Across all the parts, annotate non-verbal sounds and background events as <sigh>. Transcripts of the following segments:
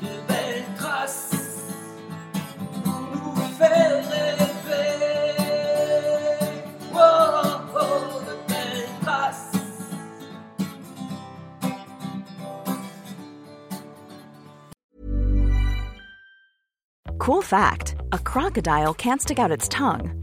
De belles traces pour nous faire rêver. Oh, oh, de belles traces. Cool fact a crocodile can't stick out its tongue.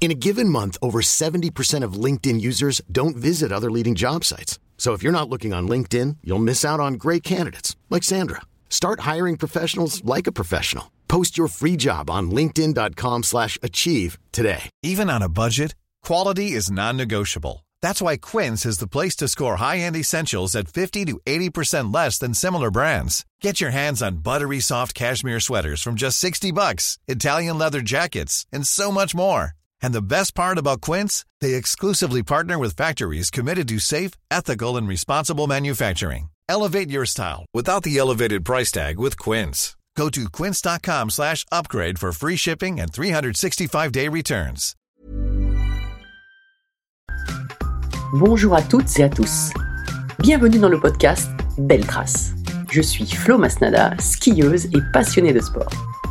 In a given month, over 70% of LinkedIn users don't visit other leading job sites. So if you're not looking on LinkedIn, you'll miss out on great candidates like Sandra. Start hiring professionals like a professional. Post your free job on linkedin.com/achieve today. Even on a budget, quality is non-negotiable. That's why Quince is the place to score high-end essentials at 50 to 80% less than similar brands. Get your hands on buttery soft cashmere sweaters from just 60 bucks, Italian leather jackets, and so much more. And the best part about Quince, they exclusively partner with factories committed to safe, ethical, and responsible manufacturing. Elevate your style without the elevated price tag with Quince. Go to quince.com slash upgrade for free shipping and 365-day returns. Bonjour à toutes et à tous. Bienvenue dans le podcast Belle Trace. Je suis Flo Masnada, skieuse et passionnée de sport.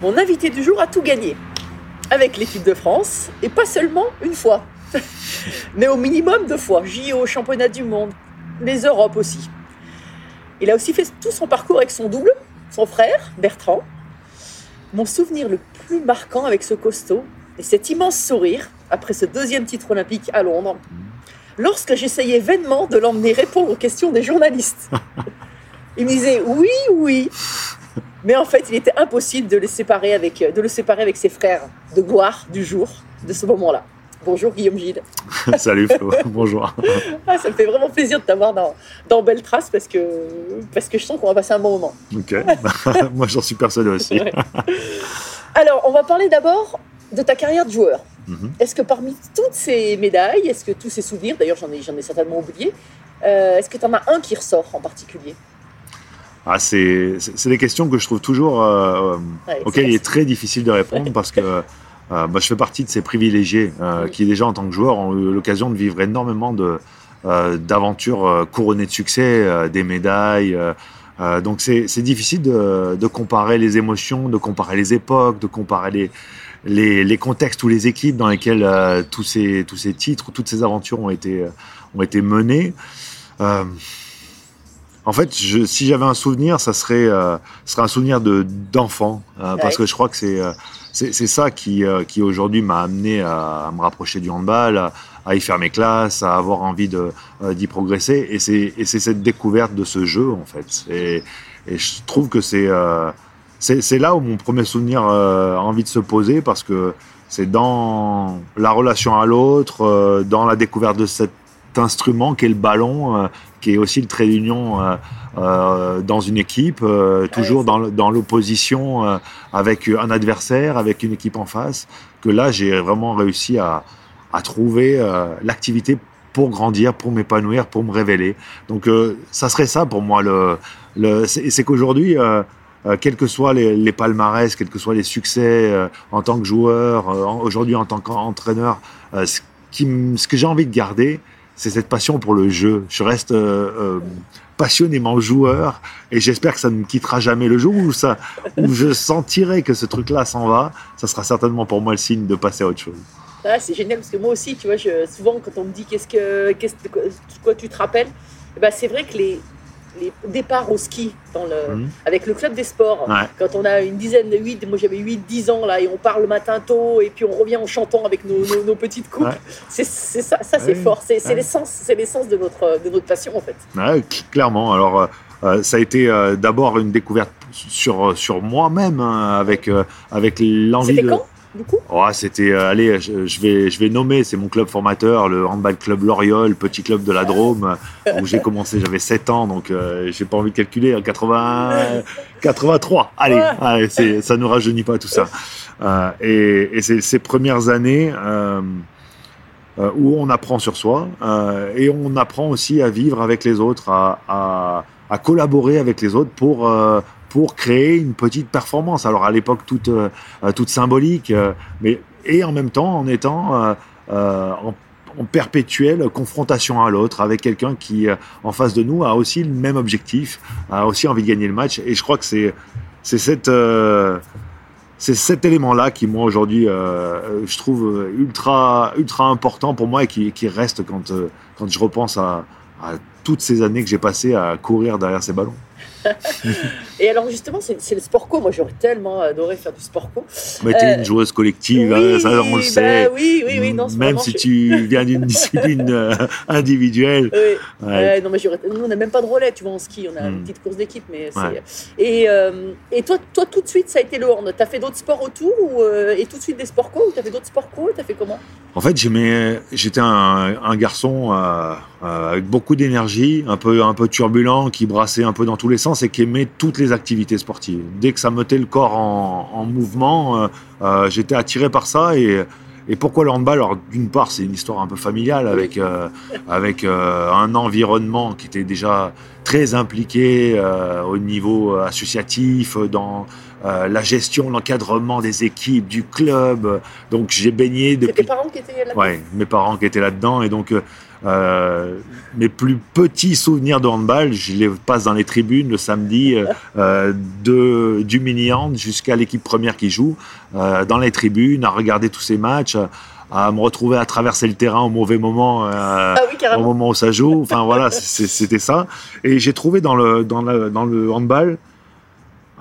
Mon invité du jour a tout gagné. Avec l'équipe de France, et pas seulement une fois, <laughs> mais au minimum deux fois. JO, championnat du monde, les Europes aussi. Il a aussi fait tout son parcours avec son double, son frère, Bertrand. Mon souvenir le plus marquant avec ce costaud et cet immense sourire après ce deuxième titre olympique à Londres, lorsque j'essayais vainement de l'emmener répondre aux questions des journalistes. <laughs> Il me disait oui, oui, mais en fait, il était impossible de, les séparer avec, de le séparer avec ses frères de gloire du jour, de ce moment-là. Bonjour Guillaume Gilles. <laughs> Salut Flo, <laughs> bonjour. Ah, ça me fait vraiment plaisir de t'avoir dans, dans Belle Trace parce que, parce que je sens qu'on va passer un bon moment. Ok, <laughs> moi j'en suis persuadé aussi. Ouais. Alors, on va parler d'abord de ta carrière de joueur. Mhm. Est-ce que parmi toutes ces médailles, est-ce que tous ces souvenirs, d'ailleurs j'en ai, j'en ai certainement oublié, euh, est-ce que tu en as un qui ressort en particulier? Ah, c'est des questions que je trouve toujours euh, Ouais, auxquelles il est très difficile de répondre parce que euh, bah, je fais partie de ces privilégiés euh, Oui. qui déjà en tant que joueur ont eu l'occasion de vivre énormément de euh, d'aventures euh, couronnées de succès, euh, des médailles. euh, euh, donc c'est difficile de, de comparer les émotions, de comparer les époques, de comparer les, les, les contextes ou les équipes dans lesquelles euh, tous, ces, tous ces titres, toutes ces aventures ont été, euh, ont été menées. En fait, je, si j'avais un souvenir, ça serait, euh, ce serait un souvenir de d'enfant, euh, parce que je crois que c'est euh, c'est ça qui, euh, qui aujourd'hui m'a amené à, à me rapprocher du handball, à, à y faire mes classes, à avoir envie de d'y progresser, et c'est et c'est cette découverte de ce jeu en fait. Et, et je trouve que c'est c'est là où mon premier souvenir a envie de se poser, parce que c'est dans la relation à l'autre, dans la découverte de cet instrument qu'est le ballon, qui est aussi le trait d'union euh, euh, dans une équipe, euh, toujours dans, dans l'opposition euh, avec un adversaire, avec une équipe en face, que là j'ai vraiment réussi à, à trouver euh, l'activité pour grandir, pour m'épanouir, pour me révéler. Donc euh, ça serait ça pour moi. Le, le, c'est c'est qu'aujourd'hui, euh, euh, quels que soient les, les palmarès, quels que soient les succès euh, en tant que joueur, euh, aujourd'hui en tant qu'entraîneur, euh, ce, qui ce que j'ai envie de garder, c'est cette passion pour le jeu. Je reste euh, euh, passionnément joueur et j'espère que ça ne me quittera jamais. Le jour où, ça, où je sentirai que ce truc-là s'en va, ça sera certainement pour moi le signe de passer à autre chose. Ah, c'est génial parce que moi aussi, tu vois, souvent quand on me dit qu'est-ce que, qu'est-ce de tu te rappelles, eh ben, c'est vrai que les, les départs au ski dans le, Mhm. avec le club des sports, Ouais. quand on a une dizaine de 8, moi j'avais 8, 10 ans là, et on part le matin tôt, et puis on revient en chantant avec nos, nos- nos petites coupes. Ouais. C'est ça, ça c'est fort, c'est Ouais. l'essence c'est l'essence de notre, de notre passion en fait. Clairement. Alors, euh, euh, ça a été euh, d'abord une découverte sur, sur moi-même, hein, avec, euh, avec l'envie de. quand? Du coup? Oh, c'était, euh, allez, je, je vais, je vais nommer, c'est mon club formateur, le handball club Loriol, petit club de la Drôme, <laughs> où j'ai commencé, j'avais 7 ans, donc euh, j'ai pas envie de calculer, hein, 80, 83, <laughs> allez, Ouais. allez, ça ne rajeunit pas tout ça. Euh, et et c'est ces premières années euh, où on apprend sur soi et on apprend aussi à vivre avec les autres, à, à, à collaborer avec les autres pour, euh, pour créer une petite performance. Alors à l'époque toute, euh, toute symbolique, euh, mais et en même temps en étant euh, euh, en, perpétuelle confrontation à l'autre avec quelqu'un qui euh, en face de nous a aussi le même objectif, a aussi envie de gagner le match. Et je crois que c'est c'est cette euh, c'est cet élément-là qui, moi, aujourd'hui, euh, je trouve ultra, ultra important pour moi et qui, reste quand, euh, quand je repense à toutes ces années que j'ai passées à courir derrière ces ballons. Et alors justement, c'est le sport co. Moi, j'aurais tellement adoré faire du sport co. Mais t'es Euh, une joueuse collective, oui, hein, ça on le bah sait. oui, oui, oui, non, Même si je- tu viens d'une discipline euh, individuelle. Oui. Ouais. Non, mais nous, on n'a même pas de relais, tu vois, en ski. On a Hmm. une petite course d'équipe, mais. Ouais. Et, euh, et toi, toi, tout de suite, ça a été le hand. T'as fait d'autres sports autour ou, euh, et tout de suite des sports co ou t'as fait d'autres sports co T'as fait comment? En fait, j'étais un, un garçon euh, euh, avec beaucoup d'énergie, un peu, un peu turbulent, qui brassait un peu dans tous les sens et qui aimait toutes les activités sportives. Dès que ça mettait le corps en, en mouvement, euh, euh, j'étais attiré par ça. Et, et pourquoi le handball Alors, d'une part, c'est une histoire un peu familiale avec, euh, avec euh, un environnement qui était déjà très impliqué euh, au niveau associatif, dans la gestion, l'encadrement des équipes, du club. Donc, j'ai baigné C'est tes depuis parents qui étaient là Ouais, mes parents qui étaient là-dedans et donc euh, mes plus petits souvenirs de handball, je les passe dans les tribunes le samedi euh, euh, de du mini hand jusqu'à l'équipe première qui joue euh, dans les tribunes à regarder tous ces matchs, à me retrouver à traverser le terrain au mauvais moment. euh, Ah oui, au moment où ça joue. Enfin voilà, c'était ça. Et j'ai trouvé dans le, dans, le, dans le handball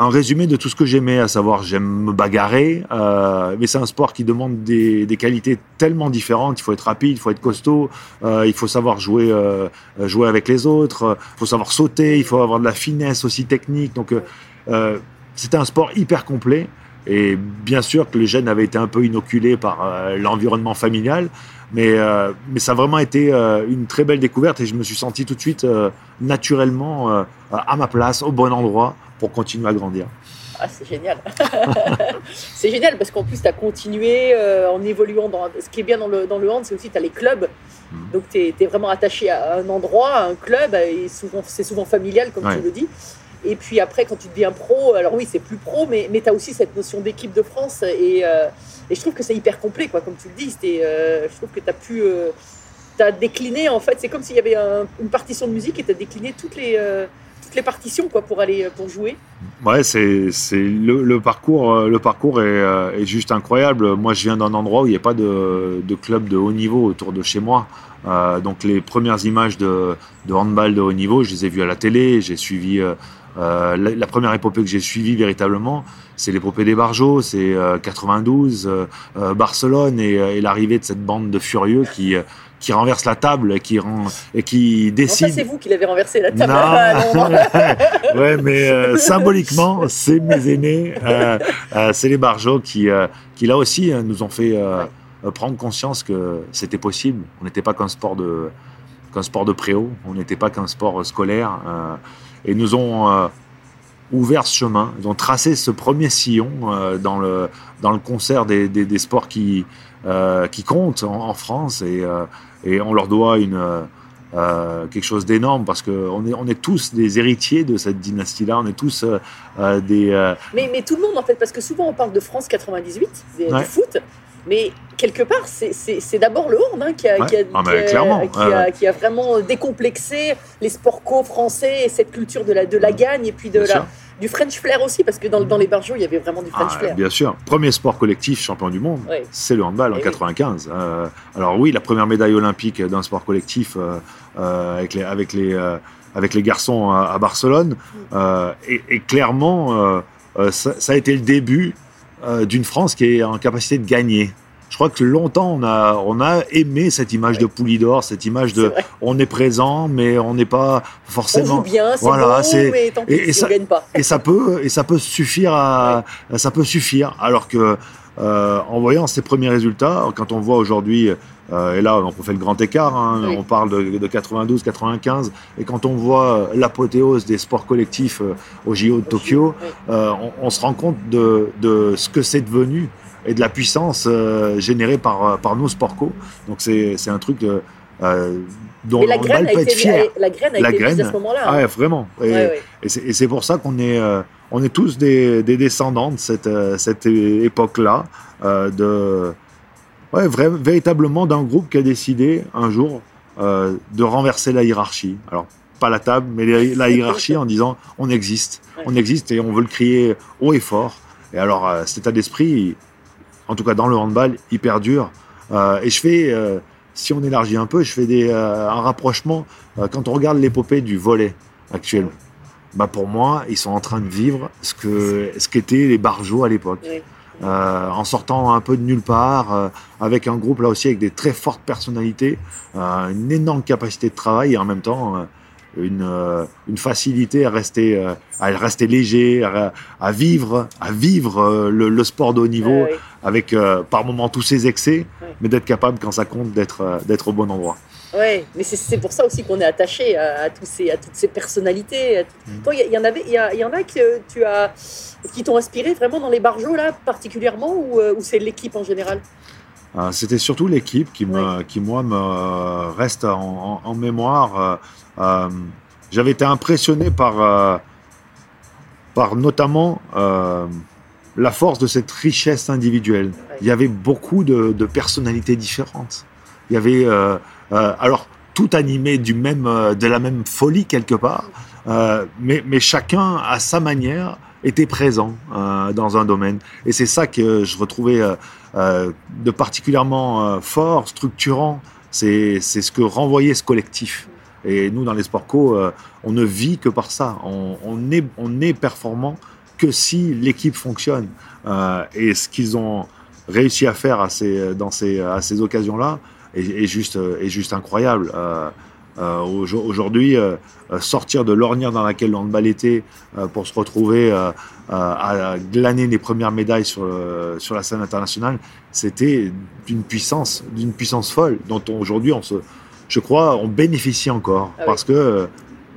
un résumé de tout ce que j'aimais, à savoir j'aime me bagarrer, euh, mais c'est un sport qui demande des, des qualités tellement différentes. Il faut être rapide, il faut être costaud, euh, il faut savoir jouer, euh, jouer avec les autres, il faut savoir sauter, il faut avoir de la finesse aussi technique. Donc euh, euh, c'était un sport hyper complet. Et bien sûr que les jeunes avaient été un peu inoculés par euh, l'environnement familial, mais, euh, mais ça a vraiment été euh, une très belle découverte et je me suis senti tout de suite euh, naturellement euh, à ma place, au bon endroit pour continuer à grandir. Ah, c'est génial. <laughs> c'est génial parce qu'en plus, tu as continué euh, en évoluant. Dans, ce qui est bien dans le, dans le hand, c'est aussi tu as les clubs. Mhm. Donc, tu es, vraiment attaché à un endroit, à un club, et souvent, c'est souvent familial, comme Ouais. tu le dis. Et puis après, quand tu deviens pro, alors oui, c'est plus pro, mais, mais tu as aussi cette notion d'équipe de France. Et, euh, et je trouve que c'est hyper complet, quoi, comme tu le dis. Euh, je trouve que tu as pu. euh, t'as décliné, en fait, c'est comme s'il y avait un- une partition de musique et tu as décliné toutes les, toutes les partitions quoi, pour, aller, pour jouer. Ouais, c'est le, parcours euh, le parcours est, euh, est juste incroyable. Moi, je viens d'un endroit où il n'y a pas de, de club de haut niveau autour de chez moi. Euh, donc les premières images de, de handball de haut niveau, je les ai vues à la télé. J'ai suivi euh, euh, la, première épopée que j'ai suivie véritablement, c'est l'épopée des Barjots, c'est euh, 92, euh, euh, Barcelone et, euh, l'arrivée de cette bande de furieux qui euh, qui renverse la table et qui rend et qui Non, décide. ça, c'est vous qui l'avez renversé la table à Londres. Non, <laughs> ouais, mais euh, <laughs> symboliquement, c'est mes aînés, euh, euh, c'est les Barjots qui, euh, qui là aussi euh, nous ont fait prendre conscience que c'était possible. On n'était pas qu'un sport de qu'un sport de préau, on n'était pas qu'un sport scolaire, et nous ont ouvert ce chemin. Ils ont tracé ce premier sillon dans le dans le concert des, des, des sports qui qui comptent en, en France, et, et on leur doit une euh, euh, quelque chose d'énorme parce qu'on est, on est tous des héritiers de cette dynastie-là, on est tous euh, des... euh, Mais, mais tout le monde, en fait, parce que souvent on parle de France 98, des- Ouais. du foot, mais quelque part, c'est- d'abord le hand hein, qui, a, Ouais. qui, a, Ah, mais qui a- clairement, qui ouais, a- ouais. qui a vraiment décomplexé les sports co français et cette culture de la, de la gagne et puis de bien la, sûr. Du French flair aussi, parce que dans, dans les barjots, il y avait vraiment du French Ah, flair. bien sûr. Premier sport collectif champion du monde, c'est le handball en Eh oui. 95. Euh, alors oui, la première médaille olympique d'un sport collectif euh, euh, avec les avec les avec les garçons à, à Barcelone. Euh, et, et clairement, ça, ça a été le début d'une France qui est en capacité de gagner. Je crois que longtemps on a on a aimé cette image de Poulidor, cette image de on est présent, mais on n'est pas On forcément. joue bien, c'est Voilà, bon, c'est- mais tant pis, et- et si ça- on gagne pas. et ça peut et ça peut suffire à ça peut suffire alors que euh, en voyant ces premiers résultats quand on voit aujourd'hui euh, et là on fait le grand écart hein, Oui. on parle de, de 92 95 et quand on voit l'apothéose des sports collectifs euh, au JO de Tokyo euh, on, on se rend compte de, de ce que c'est devenu et de la puissance euh, générée par par nos sports co donc c'est un truc euh, euh, dont la graine, a peut été, être fier la graine a La été mise graine. à ce moment-là. ah hein. ouais, vraiment et, Ouais, ouais. et c'est pour ça qu'on est, euh, on est tous des, des descendants de cette, euh, cette époque-là, euh, de, vrai- véritablement d'un groupe qui a décidé un jour euh, de renverser la hiérarchie. Alors, pas la table, mais la, la hiérarchie en disant on existe, on existe et on veut le crier haut et fort. Et alors, euh, cet état d'esprit, en tout cas dans le handball, il perdure. Euh, et je fais, euh, si on élargit un peu, je fais des, euh, un rapprochement. Quand on regarde l'épopée du volet actuel, bah pour moi, ils sont en train de vivre ce que ce qu'étaient les barjots à l'époque. Oui. En sortant un peu de nulle part, avec un groupe là aussi avec des très fortes personnalités, une énorme capacité de travail et en même temps une, euh, une facilité à rester, euh, à rester léger, à, à vivre, à vivre euh, le, le sport de haut niveau avec par moments tous ses excès, mais d'être capable quand ça compte d'être d'être au bon endroit. Ouais, mais c'est- c'est pour ça aussi qu'on est attaché à, à tous ces, à toutes ces personnalités. Mm. Toi, il y, en avait, il y, en a que tu as, qui t'ont inspiré vraiment dans les barjots là, particulièrement, ou, ou c'est l'équipe en général? Euh, C'était surtout l'équipe qui, me, qui, moi, me reste en, en- en mémoire. Euh, J'avais été impressionné par, euh, par notamment euh, la force de cette richesse individuelle. Il y avait beaucoup de, de personnalités différentes. Il y avait, alors, tout animé du même, de la même folie quelque part, mais, mais chacun, à sa manière, était présent dans un domaine. Et c'est ça que je retrouvais de particulièrement fort, structurant. C'est ce que renvoyait ce collectif. Et nous, dans les sports co, euh, on ne vit que par ça. On, on est, on est performant que si l'équipe fonctionne. Euh, et ce qu'ils ont réussi à faire à ces, dans ces, ces occasions-là est, juste, est juste incroyable. Euh, aujo- Aujourd'hui, sortir de l'ornière dans laquelle le handball était euh, pour se retrouver à glaner les premières médailles sur, sur la scène internationale, c'était d'une puissance, d'une puissance folle dont on- aujourd'hui on se, je crois, on bénéficie encore Ah oui. parce que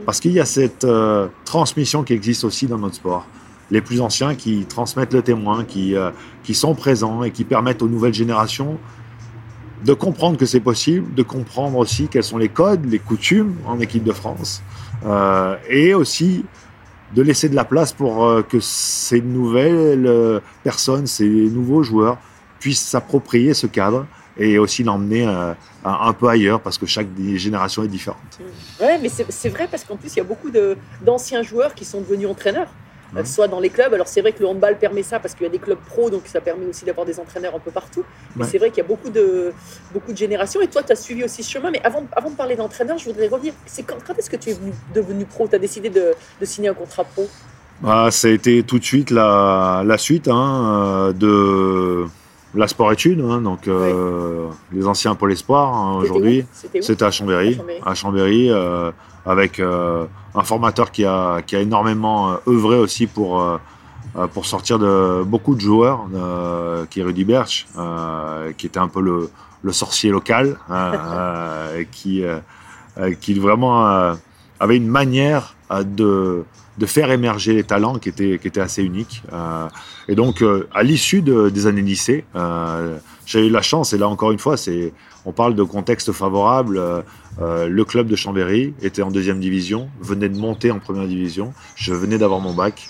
parce qu'il y a cette euh, transmission qui existe aussi dans notre sport. Les plus anciens qui transmettent le témoin, qui, euh, qui sont présents et qui permettent aux nouvelles générations de comprendre que c'est possible, de comprendre aussi quels sont les codes, les coutumes en équipe de France, euh, et aussi de laisser de la place pour que ces nouvelles personnes, ces nouveaux joueurs puissent s'approprier ce cadre et aussi l'emmener euh, un, peu ailleurs parce que chaque génération est différente. Ouais, mais c'est vrai parce qu'en plus, il y a beaucoup d'anciens joueurs qui sont devenus entraîneurs, euh, soit dans les clubs. Alors, c'est vrai que le handball permet ça parce qu'il y a des clubs pro, donc ça permet aussi d'avoir des entraîneurs un peu partout. Mais c'est vrai qu'il y a beaucoup de, beaucoup de générations. Et toi, tu as suivi aussi ce chemin. Mais avant, avant de parler d'entraîneur, je voudrais revenir. C'est quand, quand est-ce que tu es venu- devenu pro? Tu as décidé de, de signer un contrat pro? Ah, ça a été tout de suite la, la suite hein, euh, de la sport-études, hein, donc euh, les anciens Pôle Espoir hein, aujourd'hui. C'était à Chambéry, À Chambéry. euh, avec euh, un formateur qui a, qui a énormément œuvré aussi pour, pour sortir de beaucoup de joueurs, qui est Rudy Berch, qui était un peu le, le sorcier local, hein, <laughs> et qui, qui vraiment avait une manière de, de faire émerger les talents qui était, qui était assez unique. Euh, et donc, euh, à l'issue de- des années lycée, euh, j'ai eu la chance, et là encore une fois, c'est, on parle de contexte favorable. le club de Chambéry était en deuxième division, venait de monter en première division. Je venais d'avoir mon bac.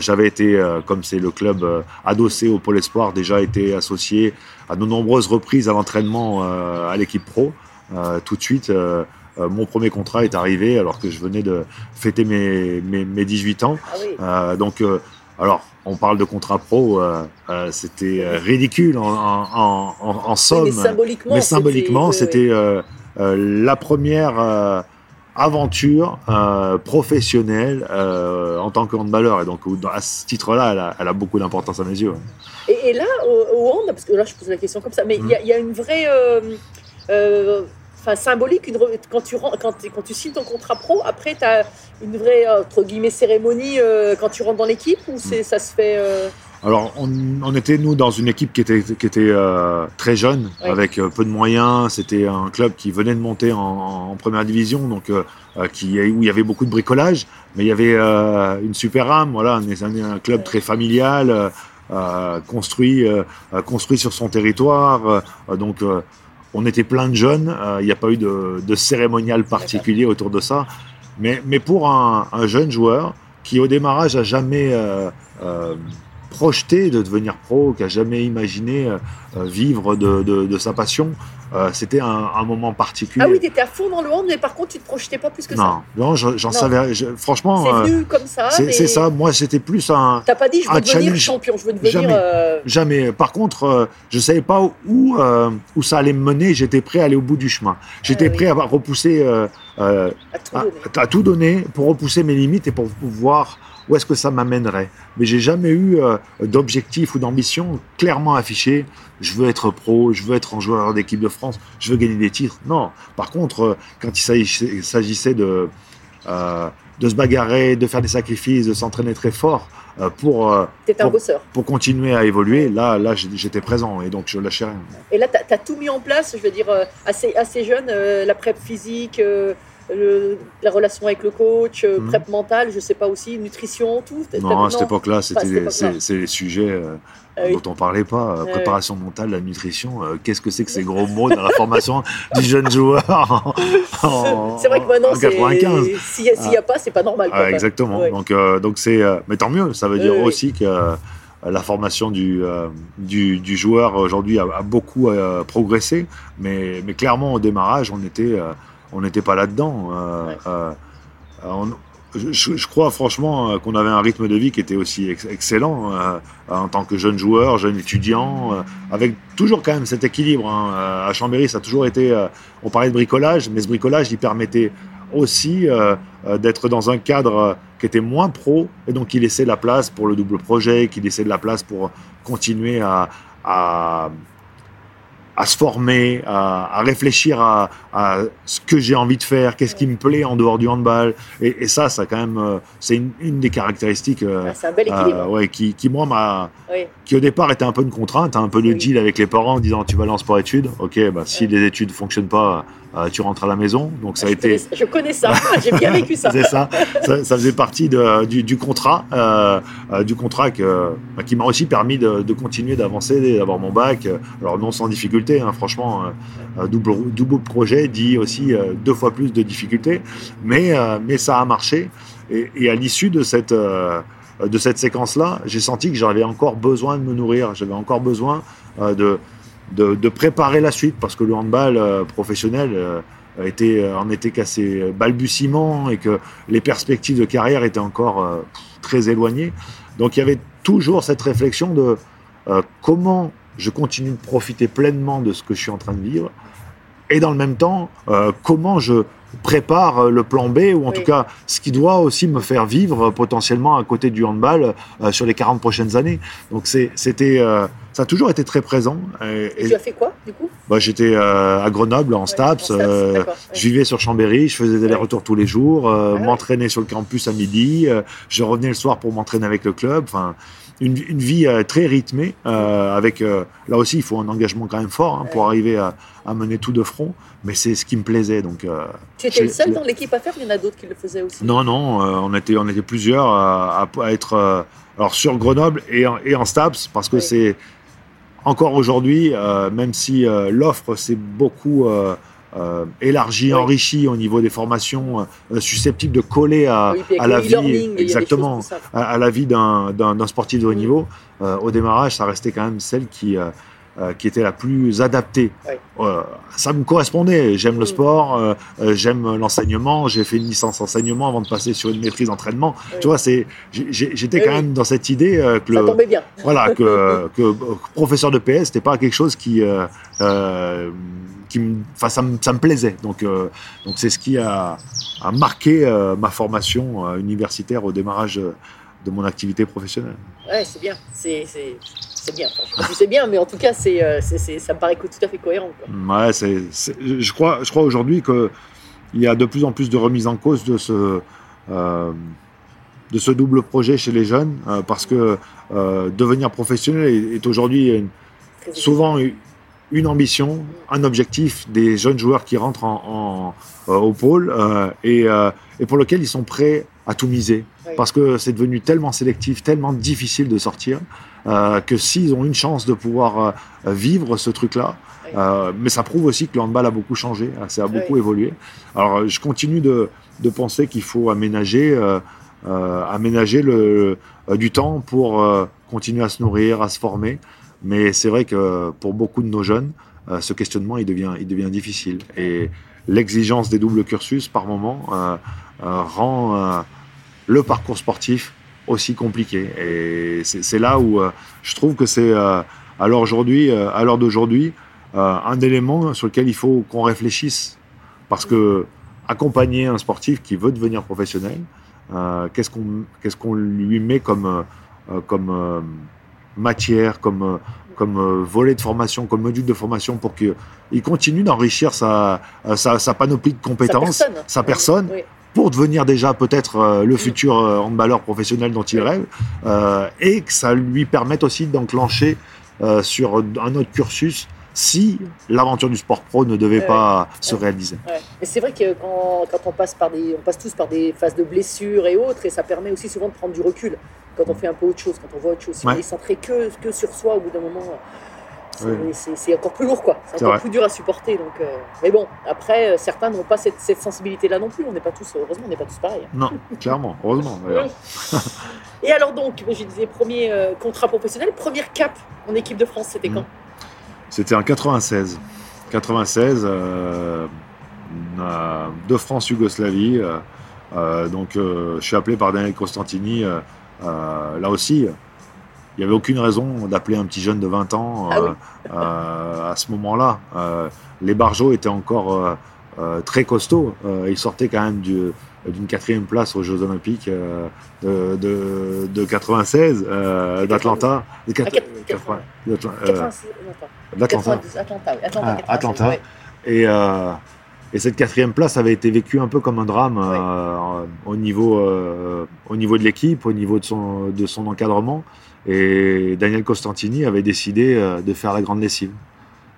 J'avais été, comme c'est le club adossé au Pôle Espoir, déjà été associé à de nombreuses reprises à l'entraînement à l'équipe pro. Tout de suite, euh, mon premier contrat est arrivé alors que je venais de fêter mes, mes, mes 18 ans. Ah oui. Euh, donc, euh, alors, on parle de contrat pro, euh, euh, c'était ridicule en, en, en, en- en somme. Mais symboliquement, Mais c'était- symboliquement, c'était euh, la première aventure professionnelle en tant que handballeur. Et donc, à ce titre-là, elle a, elle a beaucoup d'importance à mes yeux. Et, et là, au, au hand, parce que là, je pose la question comme ça, mais il y, a- y a une vraie. euh, Enfin, symbolique, une quand, tu, quand, tu- quand tu signes ton contrat pro, après, tu as une vraie, euh, entre guillemets, cérémonie euh, quand tu rentres dans l'équipe ou c'est, ça se fait. euh, Alors, on, on était, nous, dans une équipe qui était, qui était euh, très jeune, avec peu de moyens. C'était un club qui venait de monter en, en première division, donc qui, où il y avait beaucoup de bricolage, mais il y avait une super âme. Voilà, un, un club Ouais. très familial, euh, construit, euh, construit sur son territoire. euh, donc, on était plein de jeunes. euh, Il n'y a pas eu de, de cérémonial particulier autour de ça. Mais, mais pour un, un jeune joueur qui, au démarrage, a jamais euh, euh, projeté de devenir pro, qui a jamais imaginé euh, euh, vivre de, de- de sa passion, euh, c'était un, un moment particulier. Ah oui, tu étais à fond dans le hand, mais par contre, tu te projetais pas plus que ça. non, non, je- j'en savais. je- franchement, C'est euh, venu comme ça. c'est mais ça. Moi, c'était plus un. T'as pas dit, je veux devenir challenge. champion, je veux devenir. Jamais. euh, Jamais. Par contre, je savais pas où où ça allait me mener. J'étais prêt à aller au bout du chemin. J'étais Ah oui. prêt à repousser, à tout à, tout donner pour repousser mes limites et pour voir où est-ce que ça m'amènerait? Mais j'ai jamais eu euh, d'objectif ou d'ambition clairement affiché. Je veux être pro, je veux être un joueur d'équipe de France, je veux gagner des titres. Non. Par contre, euh, quand il s'agissait- de euh, de se bagarrer, de faire des sacrifices, de s'entraîner très fort euh, pour euh, pour- continuer à évoluer, là, là, j'étais présent et donc je lâchais rien. Et là, tu as, tout mis en place, je veux dire, assez, assez jeune, la prep physique, le- la relation avec le coach, Mhm. prep mentale, je sais pas aussi, nutrition, tout. Non, à cette époque-là, c'était c'est c'est les sujets euh, Ah oui. dont on parlait pas. euh, Ouais, préparation mentale, la nutrition. euh, Qu'est-ce que c'est que ces gros mots dans la formation <laughs> du jeune joueur C'est vrai que maintenant, en c'est- 95 s'il n'y a, s'il y a pas, c'est pas normal. quoi. Ah, exactement. Ouais. Donc, donc c'est, mais tant mieux. Ça veut dire Oui, oui. aussi que la formation du, euh, du, du joueur aujourd'hui a, a beaucoup euh, progressé, mais, mais clairement au démarrage, on était, euh, on n'était pas là-dedans. Euh, euh, on- je, je crois franchement euh, qu'on avait un rythme de vie qui était aussi ex- excellent euh, en tant que jeune joueur, jeune étudiant, euh, avec toujours quand même cet équilibre. hein. Euh, à Chambéry, ça a toujours été. euh, on parlait de bricolage, mais ce bricolage, il permettait aussi euh, euh, d'être dans un cadre euh, qui était moins pro et donc qui laissait de la place pour le double projet, qui laissait de la place pour continuer à, à, à se former, à, à réfléchir à, à ce que j'ai envie de faire, qu'est-ce qui me plaît en dehors du handball. Et, et ça, ça quand même, euh, c'est une, une des caractéristiques euh, Ah, un bel euh, ouais, qui, qui, moi, m'a, Oui. qui au départ était un peu une contrainte, un peu de Oui. deal avec les parents en disant tu vas aller en sport-études, ok, bah, si les études fonctionnent pas, euh, tu rentres à la maison. Donc ça a je, été, connais, je connais ça, <laughs> j'ai bien vécu ça. c'est ça. ça. ça faisait partie de- du, du contrat, euh, euh, du contrat que, bah, qui m'a aussi permis de, de continuer d'avancer, d'avoir mon bac. Alors non sans difficulté, hein, franchement, euh, double, double projet dit aussi deux fois plus de difficultés, mais, mais ça a marché. Et, et à l'issue de cette, de cette séquence-là, j'ai senti que j'avais encore besoin de me nourrir, j'avais encore besoin de, de, de préparer la suite, parce que le handball euh, professionnel euh, était, euh, en était qu'à ses balbutiements et que les perspectives de carrière étaient encore très éloignées. Donc il y avait toujours cette réflexion de comment je continue de profiter pleinement de ce que je suis en train de vivre et dans le même temps, euh, comment je prépare euh, le plan B ou en Oui. tout cas ce qui doit aussi me faire vivre potentiellement à côté du handball euh, sur les 40 prochaines années. Donc c'était, euh, ça a toujours été très présent. Et, Et tu as fait quoi, du coup? Bah, j'étais euh, à Grenoble en Ouais, STAPS. en STAPS, d'accord, ouais. je vivais sur Chambéry, je faisais des Ouais. allers-retours tous les jours, Ah m'entraînais sur le campus à midi, je revenais le soir pour m'entraîner avec le club. Enfin, une, une vie euh, très rythmée, euh, avec euh, là aussi il faut un engagement quand même fort hein, pour arriver à, à mener tout de front. Mais c'est ce qui me plaisait. Donc, Tu étais le seul dans l'équipe à faire, il y en a d'autres qui le faisaient aussi. non, non, on était, on était plusieurs à, être alors sur Grenoble et en, et en STAPS parce que Oui. c'est encore aujourd'hui, euh, même si euh, l'offre s'est beaucoup euh, euh, élargie, Oui. enrichie au niveau des formations euh, susceptibles de coller à, Oui, la vie, exactement, à, à la vie d'un sportif de haut niveau. Euh, au démarrage, ça restait quand même celle qui, euh, euh, qui était la plus adaptée. Ça me correspondait. J'aime le sport, j'aime l'enseignement. J'ai fait une licence enseignement avant de passer sur une maîtrise d'entraînement. Ouais. Tu vois, c'est, j'étais quand même dans cette idée que le, voilà, que, <laughs> que professeur de PS, c'était pas quelque chose qui, qui me, ça me, ça me plaisait. Donc, euh, donc c'est ce qui a, a marqué euh, ma formation euh, universitaire au démarrage de mon activité professionnelle. Ouais, c'est bien. C'est bien. Enfin, c'est bien, mais en tout cas, c'est ça me paraît tout à fait cohérent. Quoi. Ouais, je crois, je crois aujourd'hui que il y a de plus en plus de remise en cause de ce, de ce double projet chez les jeunes, parce que devenir professionnel est, est aujourd'hui souvent une ambition, un objectif des jeunes joueurs qui rentrent en, en- euh, au pôle euh, et, euh, et pour lequel ils sont prêts à tout miser. Parce que c'est devenu tellement sélectif, tellement difficile de sortir, que s'ils ont une chance de pouvoir vivre ce truc-là, euh, mais ça prouve aussi que le handball a beaucoup changé, hein, ça a beaucoup Oui. évolué. Alors je continue de, de penser qu'il faut aménager, euh, euh, aménager le, du temps pour continuer à se nourrir, à se former. Mais c'est vrai que pour beaucoup de nos jeunes, euh, ce questionnement il devient, il devient difficile. Et l'exigence des doubles cursus, par moment, euh, euh, rend le parcours sportif aussi compliqué. Et c'est là où je trouve que c'est, euh, à l'heure d'aujourd'hui, un élément sur lequel il faut qu'on réfléchisse. Parce que accompagner un sportif qui veut devenir professionnel, qu'est-ce qu'on qu'est-ce qu'on lui met comme, comme matière, comme, euh, comme euh, volet de formation, comme module de formation pour qu'il continue d'enrichir sa, euh, sa, sa panoplie de compétences, Sa personne. sa personne, Oui. pour devenir déjà peut-être le futur euh, handballeur professionnel dont il rêve, euh, et que ça lui permette aussi d'enclencher euh, sur un autre cursus si l'aventure du sport pro ne devait Ouais. pas se Ouais. réaliser. Mais c'est vrai que quand, quand on passe par des, on passe tous par des phases de blessures et autres, et ça permet aussi souvent de prendre du recul quand on fait un peu autre chose, quand on voit autre chose. Si Ouais. on est centré que, que sur soi, au bout d'un moment, c'est Ouais. c'est- encore plus lourd, quoi. C'est encore vrai. plus dur à supporter. Donc, euh, Mais bon, après, euh, certains n'ont pas cette, cette sensibilité-là non plus. On n'est pas tous, heureusement, on n'est pas tous pareils. Non, clairement, heureusement. <laughs> Et alors donc, je disais, premier euh, contrat professionnel, première cap en équipe de France, c'était Mhm. quand? C'était en 96. 96, euh, euh, de France-Yougoslavie. euh, euh, donc, euh, je suis appelé par Daniel Costantini. Euh, là aussi, il n'y avait aucune raison d'appeler un petit jeune de 20 ans Ah oui. euh, euh, à ce moment-là. Les Barjots étaient encore très costauds. Ils sortaient quand même du- d'une quatrième place aux Jeux Olympiques euh, de, de, de 96, euh, d'Atlanta. Ah, quat- 80, d'Atla- 86, non, pas. d'Atlanta. 90, Atlanta, Ah, 96, Atlanta. ouais. Et, euh, et cette quatrième place avait été vécue un peu comme un drame euh, au, niveau, euh, au niveau de l'équipe, au niveau de son, de son encadrement. Et Daniel Costantini avait décidé euh, de faire la grande lessive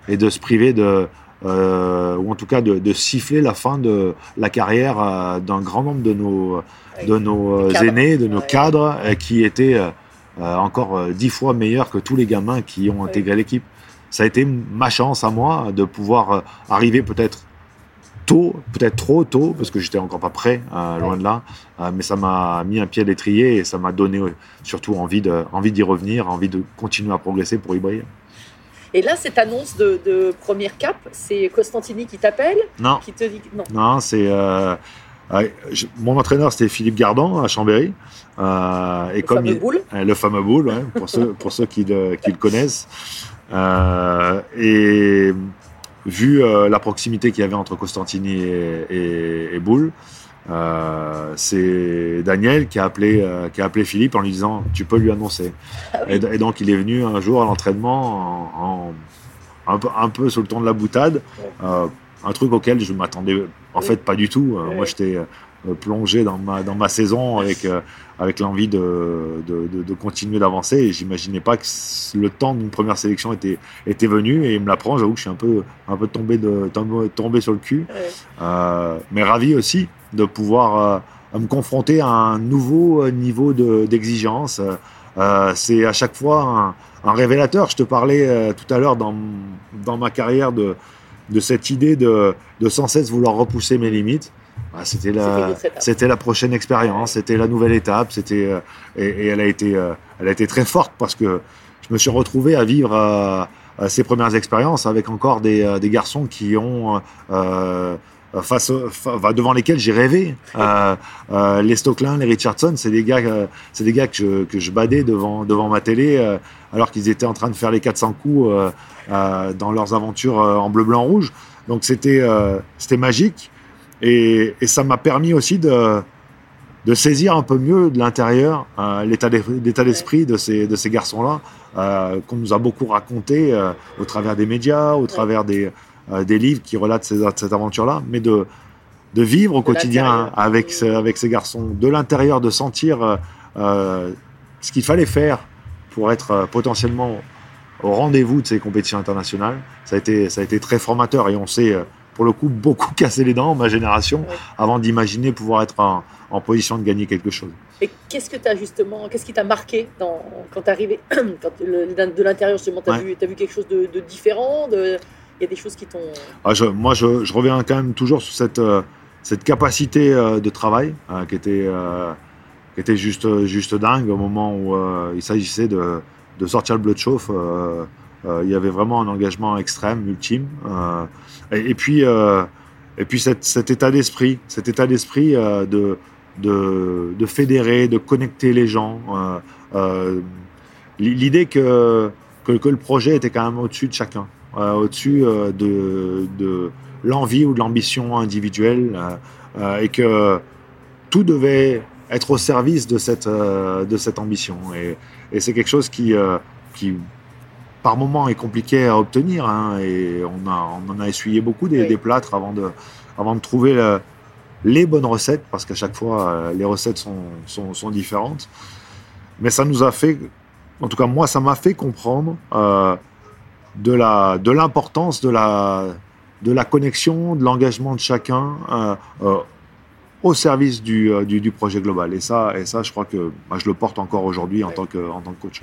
et de se priver de, euh, ou en tout cas de, de siffler la fin de la carrière euh, d'un grand nombre de nos, de nos cadres. aînés, de nos cadres, euh, qui étaient encore dix fois meilleurs que tous les gamins qui ont intégré l'équipe. Ça a été ma chance à moi de pouvoir arriver peut-être tôt, peut-être trop tôt, parce que j'étais encore pas prêt, euh, loin de là. Euh, mais ça m'a mis un pied à l'étrier et ça m'a donné euh, surtout envie d'y revenir, envie de continuer à progresser pour y briller. Et là, cette annonce de, de première cap, c'est Costantini qui t'appelle, Non, qui te dit non. non, c'est euh, mon entraîneur c'était Philippe Gardan à Chambéry. Et Le comme fameux il- boule. Euh, le fameux boule, ouais, pour ceux, pour ceux qui, le, qui le connaissent. Et vu euh, la proximité qu'il y avait entre Costantini et, et, et Boule, euh, c'est Daniel qui a, appelé, euh, qui a appelé Philippe en lui disant Tu peux lui annoncer. Ah et, et donc il est venu un jour à l'entraînement en, en- un, peu, un peu sur le ton de la boutade, un truc auquel je m'attendais en fait pas du tout. Moi j'étais plongé dans ma, dans ma saison avec, euh, avec l'envie de, de, de- de continuer d'avancer et j'imaginais pas que le temps d'une première sélection était, était venu et il me l'apprend, j'avoue que je suis un peu, un peu tombé, de, tombé, tombé sur le cul. Ouais. Euh, mais ravi aussi de pouvoir euh, me confronter à un nouveau niveau de- d'exigence. Euh, c'est à chaque fois un, un révélateur. Je te parlais euh, tout à l'heure dans, dans ma carrière de, de cette idée de, de sans cesse vouloir repousser mes limites. Ah, C'était la, c'était la prochaine expérience, c'était la nouvelle étape, c'était euh, et, et elle a été, euh, elle a été très forte parce que je me suis retrouvé à vivre euh, ces premières expériences avec encore des, euh, des garçons qui ont euh, face, fa- enfin, devant lesquels j'ai rêvé. <laughs> Euh, euh, les Stocklin, les Richardson, c'est des gars, euh, c'est des gars que je, que je badais devant, devant ma télé euh, alors qu'ils étaient en train de faire les 400 coups euh, euh, dans leurs aventures euh, en bleu, blanc, rouge. Donc c'était euh, c'était magique et, et ça m'a permis aussi de de saisir un peu mieux de l'intérieur euh, l'état d'es- l'état d'esprit de ces, de ces garçons-là, euh, qu'on nous a beaucoup raconté euh, au travers des médias, au travers des, des livres qui relatent ces- cette aventure-là, mais de, de vivre au De quotidien avec, ce- avec ces garçons, de l'intérieur, de sentir ce qu'il fallait faire pour être potentiellement au rendez-vous de ces compétitions internationales. Ça a été, ça a été très formateur et on euh, pour le coup, beaucoup <laughs> cassé les dents, ma génération, Ouais. avant d'imaginer pouvoir être en, en position de gagner quelque chose. Et qu'est-ce que tu as justement, qu'est-ce qui t'a marqué dans, quand tu es arrivé, <clears throat> quand le- de l'intérieur justement, tu as, Ouais. vu, t'as vu quelque chose de, de différent de- Il y a des choses qui t'ont. Ah, je- moi, je, je reviens quand même toujours sur cette, euh, cette capacité euh, de travail euh, qui était, euh, qui était juste, juste dingue au moment où euh, il s'agissait de, de sortir le bleu de chauffe. euh, euh, il y avait vraiment un engagement extrême, ultime. Et, puis, euh, et puis cet état d'esprit, cet état d'esprit euh, de, de, de fédérer, de connecter les gens. euh, L'idée que, que, le projet était quand même au-dessus de chacun, au-dessus de, de l'envie ou de l'ambition individuelle, et que tout devait être au service de cette, de cette ambition. Et, c'est quelque chose qui, qui, par moments, est compliqué à obtenir. hein, et on, a, on en a essuyé beaucoup des, Oui. des plâtres avant de, avant de trouver le- les bonnes recettes, parce qu'à chaque fois, euh, les recettes sont, sont, sont différentes. Mais ça nous a fait, en tout cas moi, ça m'a fait comprendre euh, de la de l'importance de la de la connexion, de l'engagement de chacun euh, euh, au service du, du, du projet global. Et ça, et ça, je crois que bah, je le porte encore aujourd'hui en Ouais. tant que en tant que coach.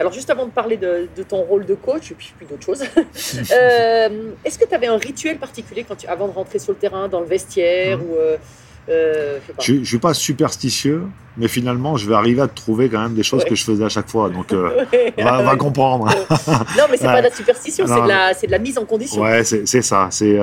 Alors juste avant de parler de, de ton rôle de coach, et puis, puis d'autres choses, <laughs> euh, est-ce que tu avais un rituel particulier quand tu, avant de rentrer sur le terrain, dans le vestiaire Mhm. ou euh, euh, je je suis pas superstitieux, mais finalement, je vais arriver à te trouver quand même des choses Ouais. que je faisais à chaque fois. Donc, euh, <laughs> Ouais, va, comprendre. <laughs> Non, mais c'est pas de la superstition, c'est de la, c'est de la mise en condition. Ouais, c'est ça. C'est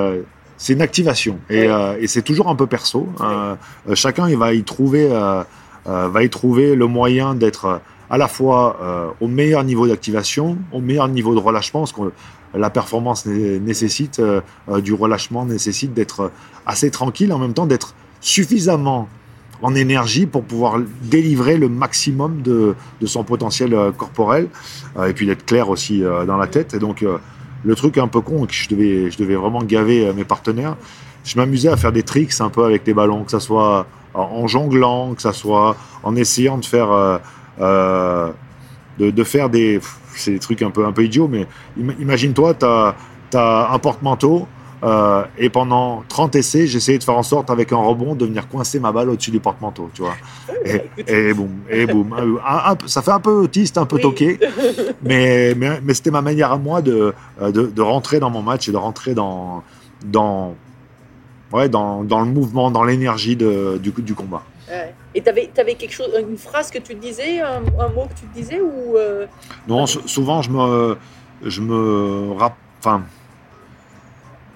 c'est une activation et, euh, c'est toujours un peu perso. Euh, euh, chacun il va y trouver euh, va y trouver le moyen d'être à la fois euh, au meilleur niveau d'activation, au meilleur niveau de relâchement, parce que la performance né- nécessite euh, euh, du relâchement, nécessite d'être assez tranquille, en même temps d'être suffisamment en énergie pour pouvoir délivrer le maximum de, son potentiel euh, corporel euh, et puis d'être clair aussi euh, dans la tête. Et donc euh, le truc un peu con, que je devais, je devais vraiment gaver euh, mes partenaires, je m'amusais à faire des tricks un peu avec les ballons, que ça soit en, jonglant, que ça soit en essayant de faire, euh, euh, de, de faire des, c'est des trucs un peu, un peu idiots, mais im- imagine-toi, tu as, un porte-manteau. euh, et pendant 30 essais, j'essayais de faire en sorte, avec un rebond, de venir coincer ma balle au-dessus du porte-manteau, tu vois. <laughs> Et, et boum, et boum. Un- un peu- ça fait un peu autiste, un peu Oui. toqué, <laughs> mais, mais, mais c'était ma manière à moi de, euh, de, de rentrer dans mon match et de rentrer dans, dans, ouais, dans, dans le mouvement, dans l'énergie du combat. Ouais. Et tu avais, quelque chose, une phrase que tu disais, un, un mot que tu disais ou euh, Non, sou- souvent je me, je me rap- enfin,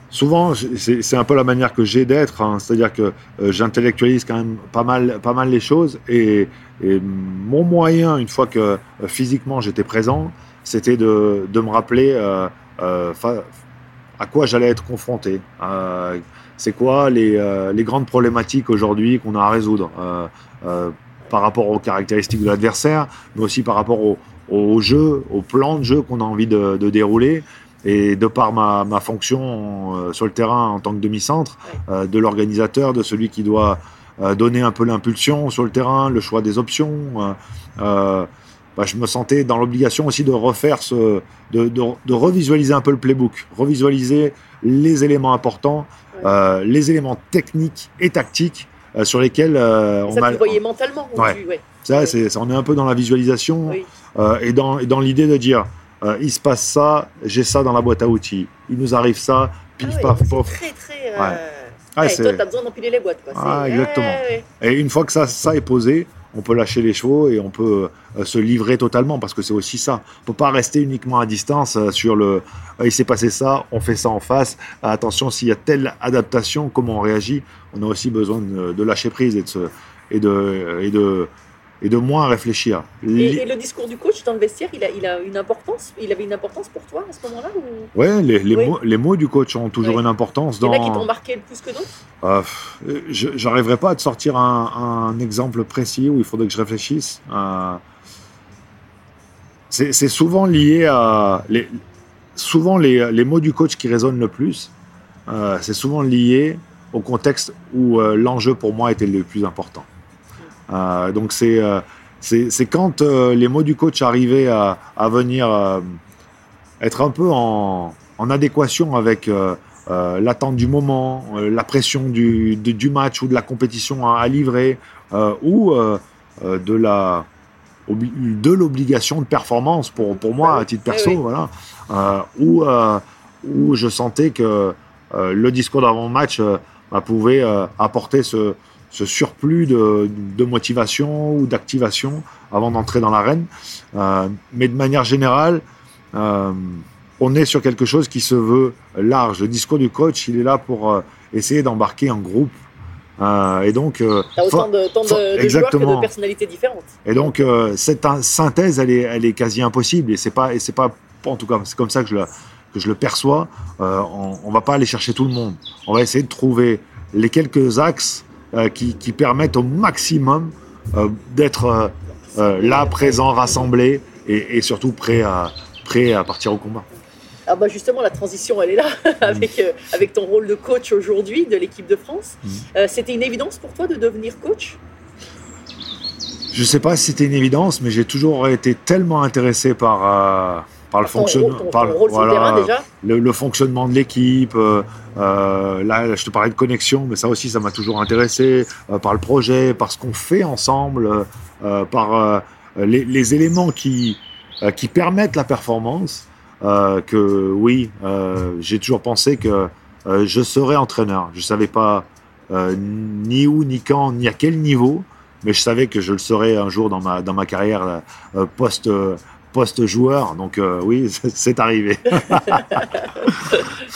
souvent c'est un peu la manière que j'ai d'être, hein. c'est-à-dire que euh, j'intellectualise quand même pas mal, pas mal les choses et, et mon moyen, une fois que euh, physiquement j'étais présent, c'était de, de me rappeler fa- à quoi j'allais être confronté. Euh, c'est quoi les, euh, les grandes problématiques aujourd'hui qu'on a à résoudre euh, par rapport aux caractéristiques de l'adversaire, mais aussi par rapport au, au jeu, au plan de jeu qu'on a envie de, de dérouler. Et de par ma, ma fonction sur le terrain en tant que demi-centre, de l'organisateur, de celui qui doit donner un peu l'impulsion sur le terrain, le choix des options, bah, je me sentais dans l'obligation aussi de refaire ce, de, de, de revisualiser un peu le playbook, revisualiser les éléments importants, Ouais. euh, les éléments techniques et tactiques euh, sur lesquels euh, on ça a. tu le voyais mentalement ou Ouais. ouais. Ça, c'est, on est un peu dans la visualisation Oui. euh, et dans, et dans l'idée de dire il se passe ça, j'ai ça dans la boîte à outils, il nous arrive ça, pif Ah paf pof. Très, très. Ah, toi, t'as besoin d'empiler les boîtes. Quoi. Ah, exactement. Et une fois que ça, ça est posé, on peut lâcher les chevaux et on peut euh, se livrer totalement parce que c'est aussi ça. On peut pas rester uniquement à distance euh, sur le euh, il s'est passé ça, on fait ça en face. Attention, s'il y a telle adaptation, comment on réagit, on a aussi besoin de, lâcher prise et de, se- et de, et de, et de moins réfléchir. Et, le discours du coach dans le vestiaire, il a, il a une importance Il avait une importance pour toi à ce moment-là ou... Ouais, les, les Oui. mots, les mots du coach ont toujours Oui. une importance Il y en dans. a qui t'ont marqué plus que d'autres? Euh, j'arriverai pas à te sortir un, un exemple précis où il faudrait que je réfléchisse. Euh, c'est souvent lié à les, souvent les, les mots du coach qui résonnent le plus. euh, c'est souvent lié au contexte où euh, l'enjeu pour moi était le plus important. Euh, donc c'est euh, c'est c'est quand euh, les mots du coach arrivaient à, à venir être un peu en, en adéquation avec euh, l'attente du moment, euh, la pression du, du, du match ou de la compétition à, à livrer, euh, ou de la de l'obligation de performance pour, pour moi à titre Oui, perso, oui. voilà, où, où je sentais que le discours d'avant-match euh, bah, pouvait apporter ce, ce surplus de, de motivation ou d'activation avant d'entrer dans l'arène. Euh, mais de manière générale, euh, on est sur quelque chose qui se veut large. Le discours du coach, il est là pour euh, essayer d'embarquer un groupe. Et donc, T'as autant de, tant de, fa- de joueurs que exactement. de personnalités différentes. et donc cette synthèse, elle est, elle est quasi impossible. Et c'est pas, et c'est pas, en tout cas, c'est comme ça que je, la- que je le perçois. On, va pas aller chercher tout le monde. On va essayer de trouver les quelques axes qui, qui permettent au maximum euh, d'être euh, euh, là, présent, rassemblé et, et surtout prêt à, prêt à partir au combat. Ah bah justement, la transition, elle est là, <laughs> avec, euh, avec ton rôle de coach aujourd'hui de l'équipe de France. Euh, C'était une évidence pour toi de devenir coach? Je sais pas si c'était une évidence, mais j'ai toujours été tellement intéressé par, euh, par le fonctionnement, le- fonctionnement de l'équipe. euh, euh, là, je te parlais de connexion, mais ça aussi, ça m'a toujours intéressé euh, par le projet, par ce qu'on fait ensemble, par les, les éléments qui, qui permettent la performance. que oui, j'ai toujours pensé que je serais entraîneur. Je savais pas ni où, ni quand, ni à quel niveau, mais je savais que je le serais un jour dans ma, dans ma carrière euh, post, euh, post-joueur. Donc euh, oui, <laughs> c'est arrivé. <laughs>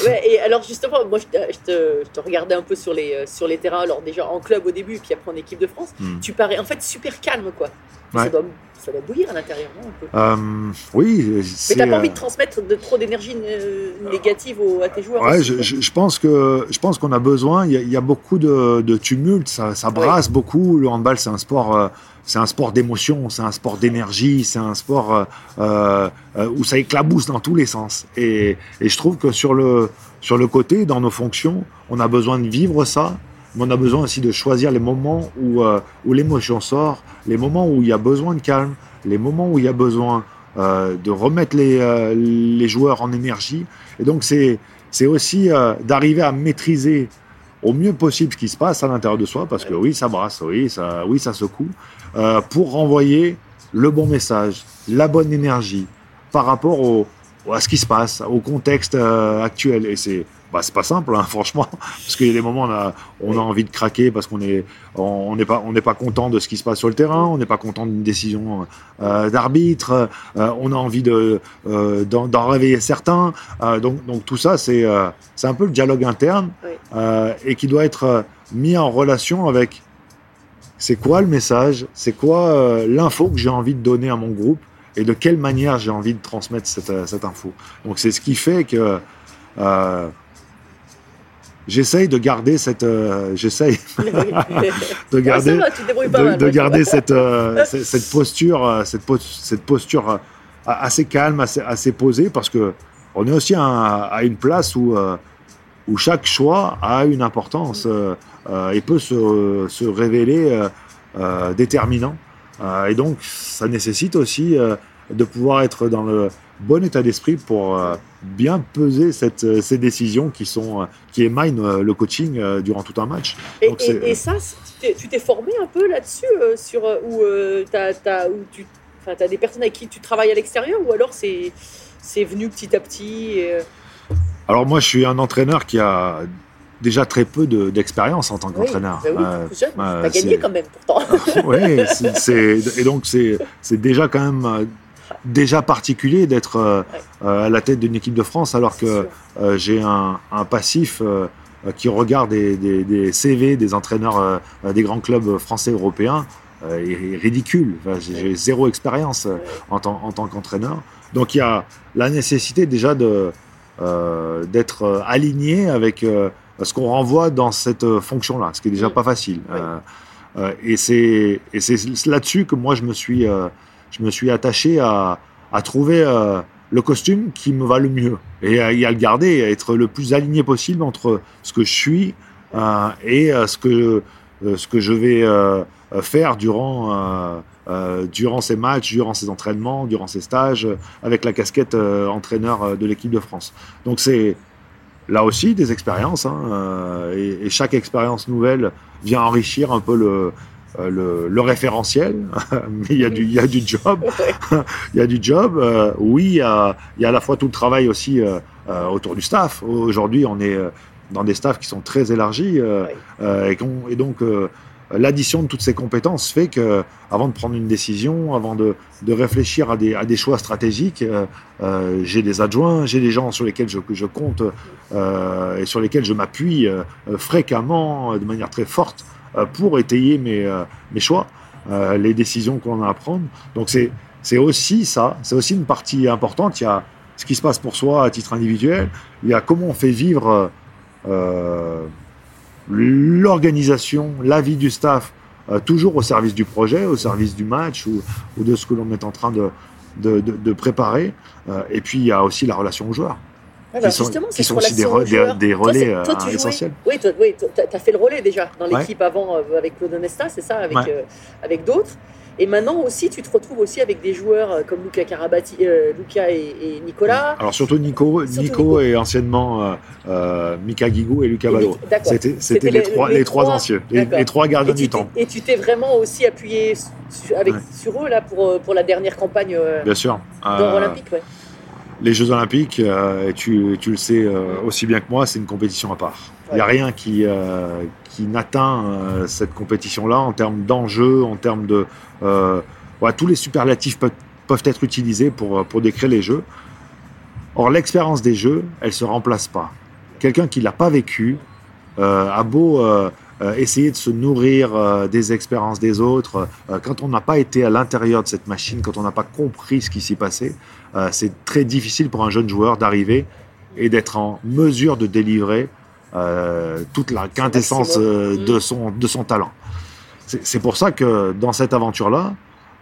Ouais, et alors justement, moi je te, je te- je te regardais un peu sur les, euh, sur les terrains, alors déjà en club au début, puis après en équipe de France. Hmm. Tu parais en fait super calme, quoi. Ouais. Ça, doit, ça doit bouillir à l'intérieur, non, un peu. Euh, oui, Mais t'as pas envie euh, de transmettre de trop d'énergie euh, négative aux- à tes joueurs Ouais, je, je- je pense que je pense qu'on a besoin. Il y a, il y a beaucoup de, de tumulte, ça, ça brasse beaucoup. Le handball, c'est un sport, euh, c'est un sport d'émotion, c'est un sport d'énergie, c'est un sport euh, euh, euh, où ça éclabousse dans tous les sens. Et, et je trouve que sur le sur le côté, dans nos fonctions, on a besoin de vivre ça, mais on a besoin aussi de choisir les moments où euh, où l'émotion sort, les moments où il y a besoin de calme, les moments où il y a besoin euh, de remettre les, euh, les joueurs en énergie. Et donc, c'est aussi d'arriver à maîtriser au mieux possible ce qui se passe à l'intérieur de soi, parce que oui, ça brasse, oui, ça, oui, ça secoue, pour renvoyer le bon message, la bonne énergie par rapport à ce qui se passe, au contexte actuel. Et c'est bah, c'est pas simple, hein, <laughs> franchement, parce qu'il y a des moments où on a, on a envie de craquer parce qu'on est on n'est pas on n'est pas content de ce qui se passe sur le terrain, on n'est pas content d'une décision euh, d'arbitre, euh, on a envie de euh, d'en réveiller certains. Donc donc tout ça c'est c'est un peu le dialogue interne Oui. et qui doit être mis en relation avec c'est quoi le message, c'est quoi l'info que j'ai envie de donner à mon groupe et de quelle manière j'ai envie de transmettre cette, cette info. Donc c'est ce qui fait que j'essaye de garder cette euh, j'essaye <laughs> de Ouais, garder va, pas de, mal. garder cette, euh, <laughs> cette, cette posture, euh, cette, cette posture assez calme, assez, assez posée, parce que on est aussi à, à une place où, où chaque choix a une importance euh, et peut se, se révéler déterminant. Et donc, ça nécessite aussi de pouvoir être dans le bon état d'esprit pour euh, bien peser cette, euh, ces décisions qui, sont, euh, qui émaillent le coaching durant tout un match. Et, Donc, c'est- et- et ça, tu t'es- formé un peu là-dessus, euh, sur euh, où euh, t'as, t'as- où tu as des personnes avec qui tu travailles à l'extérieur, ou alors c'est, venu petit à petit Alors moi, je suis un entraîneur qui a déjà très peu de- d'expérience en tant Oui, qu'entraîneur. bah oui, Euh, euh, T'as gagné quand même pourtant. <laughs> oui, et donc c'est déjà quand même déjà particulier d'être euh, euh, à la tête d'une équipe de France alors que euh, j'ai un, un passif qui regarde des, des- des CV des entraîneurs des grands clubs français européens est, ridicule. Enfin, j'ai zéro expérience en tant, en tant qu'entraîneur. Donc il y a la nécessité déjà de euh, d'être aligné avec euh, ce qu'on renvoie dans cette fonction-là, ce qui est déjà pas facile. Oui. Euh, et c'est là-dessus que moi je me suis je me suis attaché à, trouver euh, le costume qui me va le mieux et à, le garder à être le plus aligné possible entre ce que je suis euh, et euh, ce que je vais faire durant ces matchs, durant ces entraînements, durant ces stages, avec la casquette entraîneur de l'équipe de France. Donc c'est là aussi des expériences, hein, et chaque expérience nouvelle vient enrichir un peu le, euh, le, le référentiel, <laughs> mais il y a du, il y a du job, <laughs> il y a du job. euh, oui, il y a, il y a à la fois tout le travail aussi euh, euh, autour du staff. Aujourd'hui, on est dans des staffs qui sont très élargis, Oui. et, donc l'addition de toutes ces compétences fait que, avant de prendre une décision, avant de, de réfléchir à des, à des choix stratégiques, euh, euh, j'ai des adjoints, j'ai des gens sur lesquels je, je compte euh, et sur lesquels je m'appuie fréquemment, de manière très forte, pour étayer mes, euh, choix, euh, les décisions qu'on a à prendre. Donc c'est aussi ça, c'est aussi une partie importante. Il y a ce qui se passe pour soi à titre individuel, il y a comment on fait vivre euh, l'organisation, la vie du staff, euh, toujours au service du projet, au service du match ou, de ce que l'on est en train de, de, préparer. Euh, et puis il y a aussi la relation aux joueurs. Ouais, bah, qui sont- qui sont aussi des re- relais, euh, toi, tu jouais- essentiels. Oui, toi, oui, tu as fait le relais déjà dans Ouais. l'équipe avant euh, avec Claude Onesta, c'est ça, avec, Ouais. euh, avec d'autres. Et maintenant aussi, tu te retrouves aussi avec des joueurs comme Luca Carabati, euh, Luca et, et Nicolas. Alors surtout Nico, Surtout Nico, Nico. et anciennement euh, Mika Guigou et. Nick- D'accord. C'était les, trois, les trois anciens, les, trois gardiens du temps. Et tu t'es vraiment aussi appuyé su- avec, Ouais. sur eux là pour, pour la dernière campagne Bien sûr. d'or Euh, olympique. Ouais. Les Jeux Olympiques, euh, et tu, tu le sais euh, aussi bien que moi, c'est une compétition à part. Il n'y a rien qui, euh, qui n'atteint cette compétition-là en termes d'enjeux, en termes de... tous les superlatifs peuvent, peuvent être utilisés pour, pour décrire les Jeux. Or, l'expérience des Jeux, elle ne se remplace pas. Quelqu'un qui ne l'a pas vécu a beau essayer de se nourrir euh, des expériences des autres, euh, quand on n'a pas été à l'intérieur de cette machine, quand on n'a pas compris ce qui s'y passait, euh, c'est très difficile pour un jeune joueur d'arriver et d'être en mesure de délivrer euh, toute la quintessence euh, de, son, de son talent. C'est pour ça que dans cette aventure-là,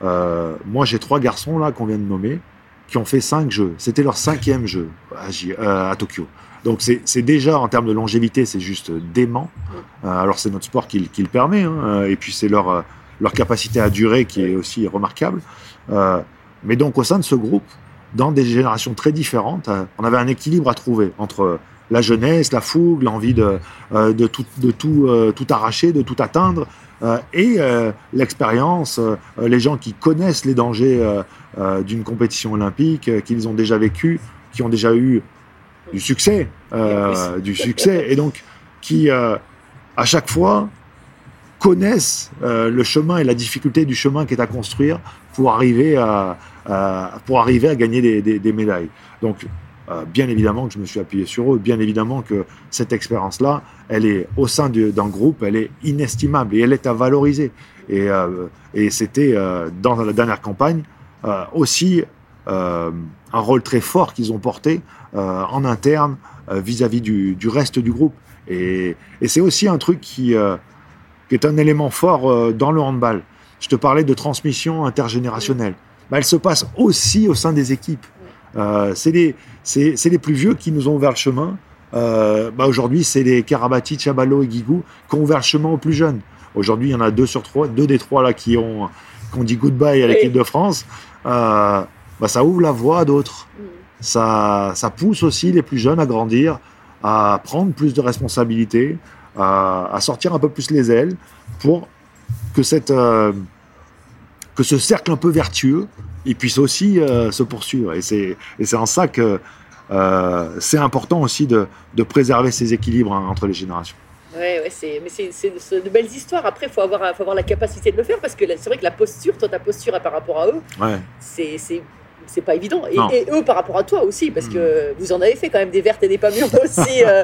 euh, moi j'ai trois garçons là qu'on vient de nommer qui ont fait cinq jeux. C'était leur cinquième jeu euh, à Tokyo. Donc c'est déjà en termes de longévité, c'est juste dément. Euh, alors c'est notre sport qui, le permet, hein, euh, et puis c'est leur, euh, leur capacité à durer qui est aussi remarquable. Mais donc au sein de ce groupe, dans des générations très différentes, on avait un équilibre à trouver entre la jeunesse, la fougue, l'envie de, tout, arracher, de tout atteindre, et l'expérience, les gens qui connaissent les dangers d'une compétition olympique, qu'ils ont déjà vécu, qui ont déjà eu du succès, euh, du succès, et donc qui euh, à chaque fois connaissent euh, le chemin et la difficulté du chemin qui est à construire pour arriver à, à- pour arriver à gagner des, des- des médailles. Donc, bien évidemment que je me suis appuyé sur eux, bien évidemment que cette expérience-là, elle est au sein du- d'un groupe, elle est inestimable et elle est à valoriser. Et, et c'était dans la dernière campagne aussi euh, un rôle très fort qu'ils ont porté euh, en interne euh, vis-à-vis du, du reste du groupe. Et, et c'est aussi un truc qui, euh, qui est un élément fort dans le handball. Je te parlais de transmission intergénérationnelle. Bah, elle se passe aussi au sein des équipes. C'est les, plus vieux qui nous ont ouvert le chemin. Bah, aujourd'hui, c'est les Karabati, Chabalo et Guigou qui ont ouvert le chemin aux plus jeunes. Aujourd'hui, il y en a deux sur trois, deux des trois là qui ont, qui ont dit goodbye à l'équipe de France. Euh, bah, ça ouvre la voie à d'autres. Ça, ça pousse aussi les plus jeunes à grandir, à prendre plus de responsabilités, à, à sortir un peu plus les ailes pour que, cette, euh, que ce cercle un peu vertueux il puisse aussi euh, se poursuivre. Et c'est, en ça que euh, c'est important aussi de, de préserver ces équilibres hein, entre les générations. Ouais, ouais, c'est, mais c'est, de belles histoires. Après, il faut avoir, faut avoir la capacité de le faire parce que c'est vrai que la posture, toi, ta posture par rapport à eux, Ouais. c'est, c'est, pas évident. Et, eux par rapport à toi aussi, parce que vous en avez fait quand même des vertes et des pas mûres <laughs> aussi. euh,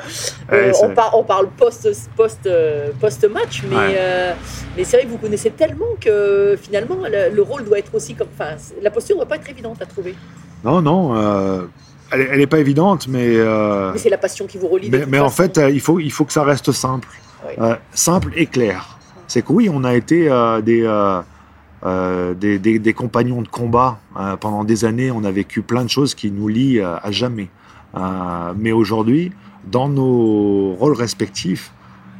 Ouais, euh, on, par- on parle post, post, euh, post-match, mais, Ouais. euh, mais c'est vrai que vous connaissez tellement que finalement, le, le rôle doit être aussi comme. Enfin, la posture ne doit pas être évidente à trouver. Non, non, euh, elle, est- elle est pas évidente, mais, Mais c'est la passion qui vous relie. mais, en fait, il faut, il faut que ça reste simple, Ouais. Simple et clair. C'est que oui, on a été des, euh, des, compagnons de combat euh, pendant des années. On a vécu plein de choses qui nous lient euh, à jamais. Mais aujourd'hui, dans nos rôles respectifs,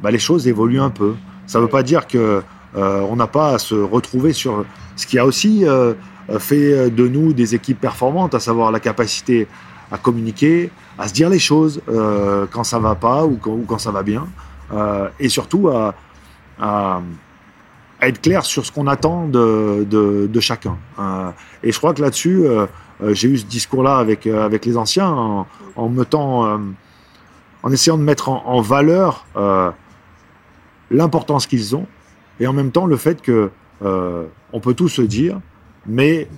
bah, les choses évoluent un peu. Ça ne veut pas dire que on n'a pas à se retrouver sur ce qui a aussi fait de nous des équipes performantes, à savoir la capacité à communiquer, à se dire les choses quand ça va pas ou quand, ça va bien, et surtout à être clair sur ce qu'on attend de, de- chacun. Euh, et je crois que là-dessus, euh, euh, j'ai eu ce discours-là avec, avec les anciens en, en mettant, en essayant de mettre en, valeur l'importance qu'ils ont et en même temps le fait que on peut tout se dire, mais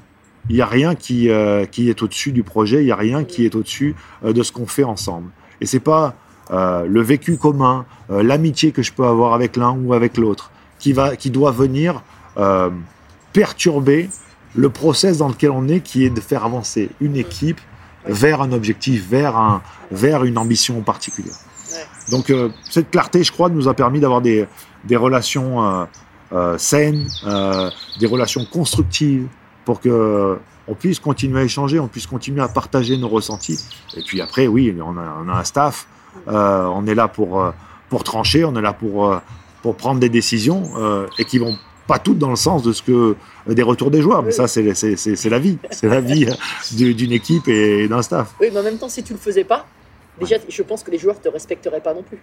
il n'y a rien qui, qui est au-dessus du projet, il n'y a rien qui est au-dessus de ce qu'on fait ensemble. Et c'est pas le vécu commun, l'amitié que je peux avoir avec l'un ou avec l'autre, qui, va, qui doit venir euh, perturber le process dans lequel on est, qui est de faire avancer une équipe vers un objectif, vers, un, vers une ambition particulière. Donc euh, cette clarté, je crois, nous a permis d'avoir des, des relations euh, saines, des relations constructives, pour que on puisse continuer à échanger, on puisse continuer à partager nos ressentis. Et puis après, oui, on a, on a un staff, on est là pour, pour trancher, on est là pour, pour prendre des décisions euh, et qui vont pas toutes dans le sens de ce que des retours des joueurs, mais ça c'est c'est- c'est- c'est la vie, c'est la vie du- d'une équipe et d'un staff. Oui, mais en même temps, si tu le faisais pas, déjà, je pense que les joueurs te respecteraient pas non plus.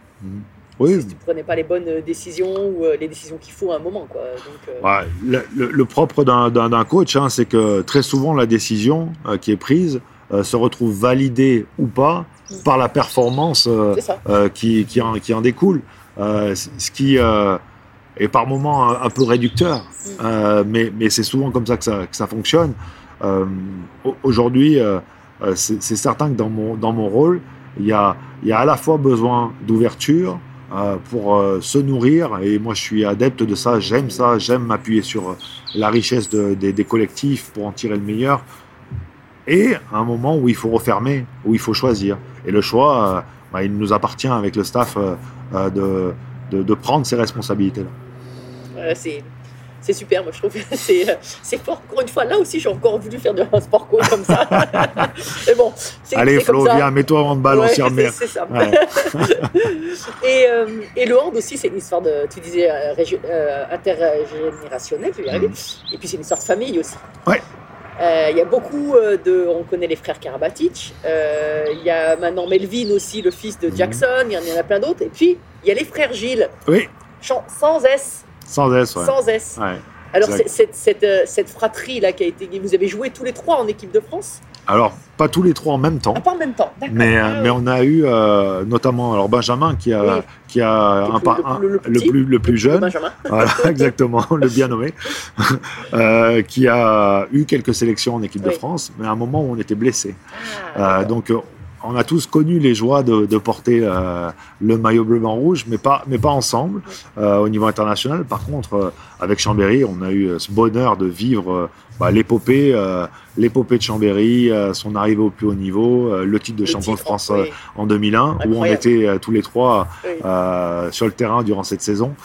Oui, Si tu prenais pas les bonnes euh, décisions ou euh, les décisions qu'il faut à un moment, quoi. Donc, euh, Ouais, le, le- le propre d'un- coach, hein, c'est que très souvent la décision euh, qui est prise euh, se retrouve validée ou pas par la performance euh, euh, qui, qui, en, qui en découle. Euh, ce qui euh, est par moments un, un peu réducteur, euh, mais, mais c'est souvent comme ça que ça, que ça fonctionne. Au- Aujourd'hui, c'est certain que dans mon, dans mon rôle, il y a, il y a à la fois besoin d'ouverture pour se nourrir, et moi je suis adepte de ça, j'aime ça, j'aime m'appuyer sur la richesse de- des- des collectifs pour en tirer le meilleur, et un moment où il faut refermer, où il faut choisir. Et le choix, bah, il nous appartient avec le staff euh, de, de, de prendre ces responsabilités-là. Euh, c'est c'est super, moi je trouve. <laughs> C'est euh, c'est fort. Encore une fois, là aussi, j'ai encore voulu faire de un sport co comme ça. <laughs> Mais bon, c'est Allez Flo, viens, mets-toi en on Ouais, c'est remet. c'est ça. Ouais. <laughs> et, euh, et le hand aussi, c'est une histoire de, tu disais, euh, euh, intergénérationnelle, je vais y arriver. Et puis c'est une histoire de famille aussi. Mm. Ouais. Euh, Il y a beaucoup euh, de. On connaît les frères Karabatic. Euh, Il y a maintenant Melvin aussi, le fils de Jackson. Il y en- il y en a plein d'autres. Et puis, il y a les frères Gilles, Oui, sans S. sans S, ouais. Sans S. Ouais. Alors, cette, cette, cette fratrie-là qui a été. Vous avez joué tous les trois en équipe de France Alors, pas tous les trois en même temps. Ah, pas en même temps. D'accord. Mais, euh, Ah, mais on a eu euh, notamment alors Benjamin qui a, Oui. qui a Le un, plus- par- le- plus, le plus jeune, Benjamin. <laughs> voilà, exactement, le bien nommé, <laughs> euh, qui a eu quelques sélections en équipe de. France, mais à un moment où on était blessé. Ah, Euh, donc, on a tous connu les joies de, de porter euh, le maillot bleu blanc rouge, mais pas, mais pas ensemble euh, au niveau international. Par contre, euh, avec Chambéry, on a eu ce bonheur de vivre bah, l'épopée, l'épopée de Chambéry, son arrivée au plus haut niveau, le titre de Le champion de France oui. en 2001, où on était tous les trois Oui. sur le terrain durant cette saison.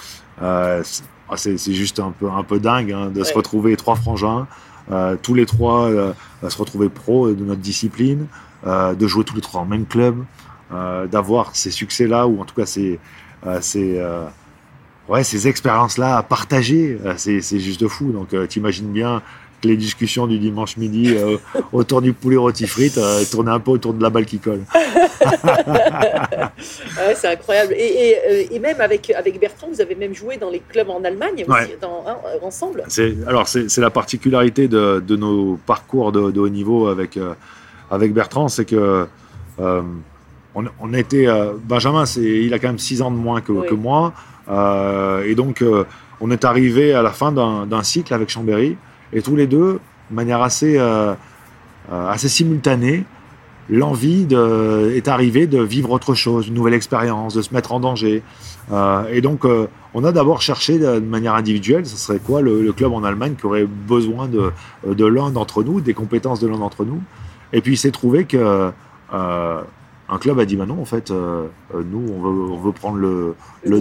C'est- juste un peu, un peu dingue hein, de se retrouver trois frangins, tous les trois à se retrouver pro de notre discipline, de jouer tous les trois en même club, euh, d'avoir ces succès-là, ou en tout cas ces, euh, ces, euh, ouais, ces expériences-là à partager. Euh, c'est juste fou. Donc euh, t'imagines bien que les discussions du dimanche midi euh, <laughs> autour du poulet rôti frites euh, tournaient un peu autour de la balle qui colle. <laughs> Ouais, c'est incroyable. Et, et, euh, et même avec, avec Bertrand, vous avez même joué dans les clubs en Allemagne aussi, Ouais. dans, hein, euh, ensemble. Alors c'est c'est la particularité de, de nos parcours de, de haut niveau avec euh, avec Bertrand, c'est que euh, on, été euh, Benjamin, c'est, il a quand même 6 ans de moins que, Oui. que moi, euh, et donc on est arrivé à la fin d'un, cycle avec Chambéry, et tous les deux, de manière assez, assez simultanée, l'envie est arrivée de vivre autre chose, une nouvelle expérience, de se mettre en danger. Euh, et donc, euh, on a d'abord cherché de, de manière individuelle, ce serait quoi le, le club en Allemagne qui aurait besoin de, de l'un d'entre nous, des compétences de l'un d'entre nous. Et puis, il s'est trouvé que euh, un club a dit, bah non, en fait, euh, euh, nous, on veut, on veut prendre le, Le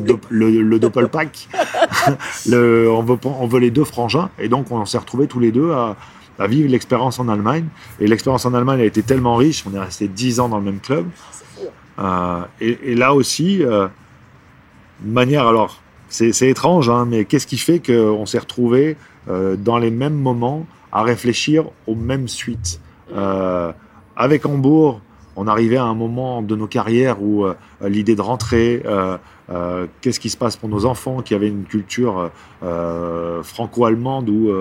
le doppelpack. <laughs> le, on, veut, prendre- on veut les deux frangins. Et donc, on s'est retrouvés tous les deux à, à vivre l'expérience en Allemagne. Et l'expérience en Allemagne a été tellement riche, on est resté 10 ans dans le même club. Fou. Euh, et, et là aussi, euh, de manière, alors, c'est étrange, hein, mais qu'est-ce qui fait qu'on s'est retrouvés euh, dans les mêmes moments à réfléchir aux mêmes suites? Euh, Avec Hambourg, on arrivait à un moment de nos carrières où euh, l'idée de rentrer, euh, qu'est-ce qui se passe pour nos enfants qui avaient une culture franco-allemande ou,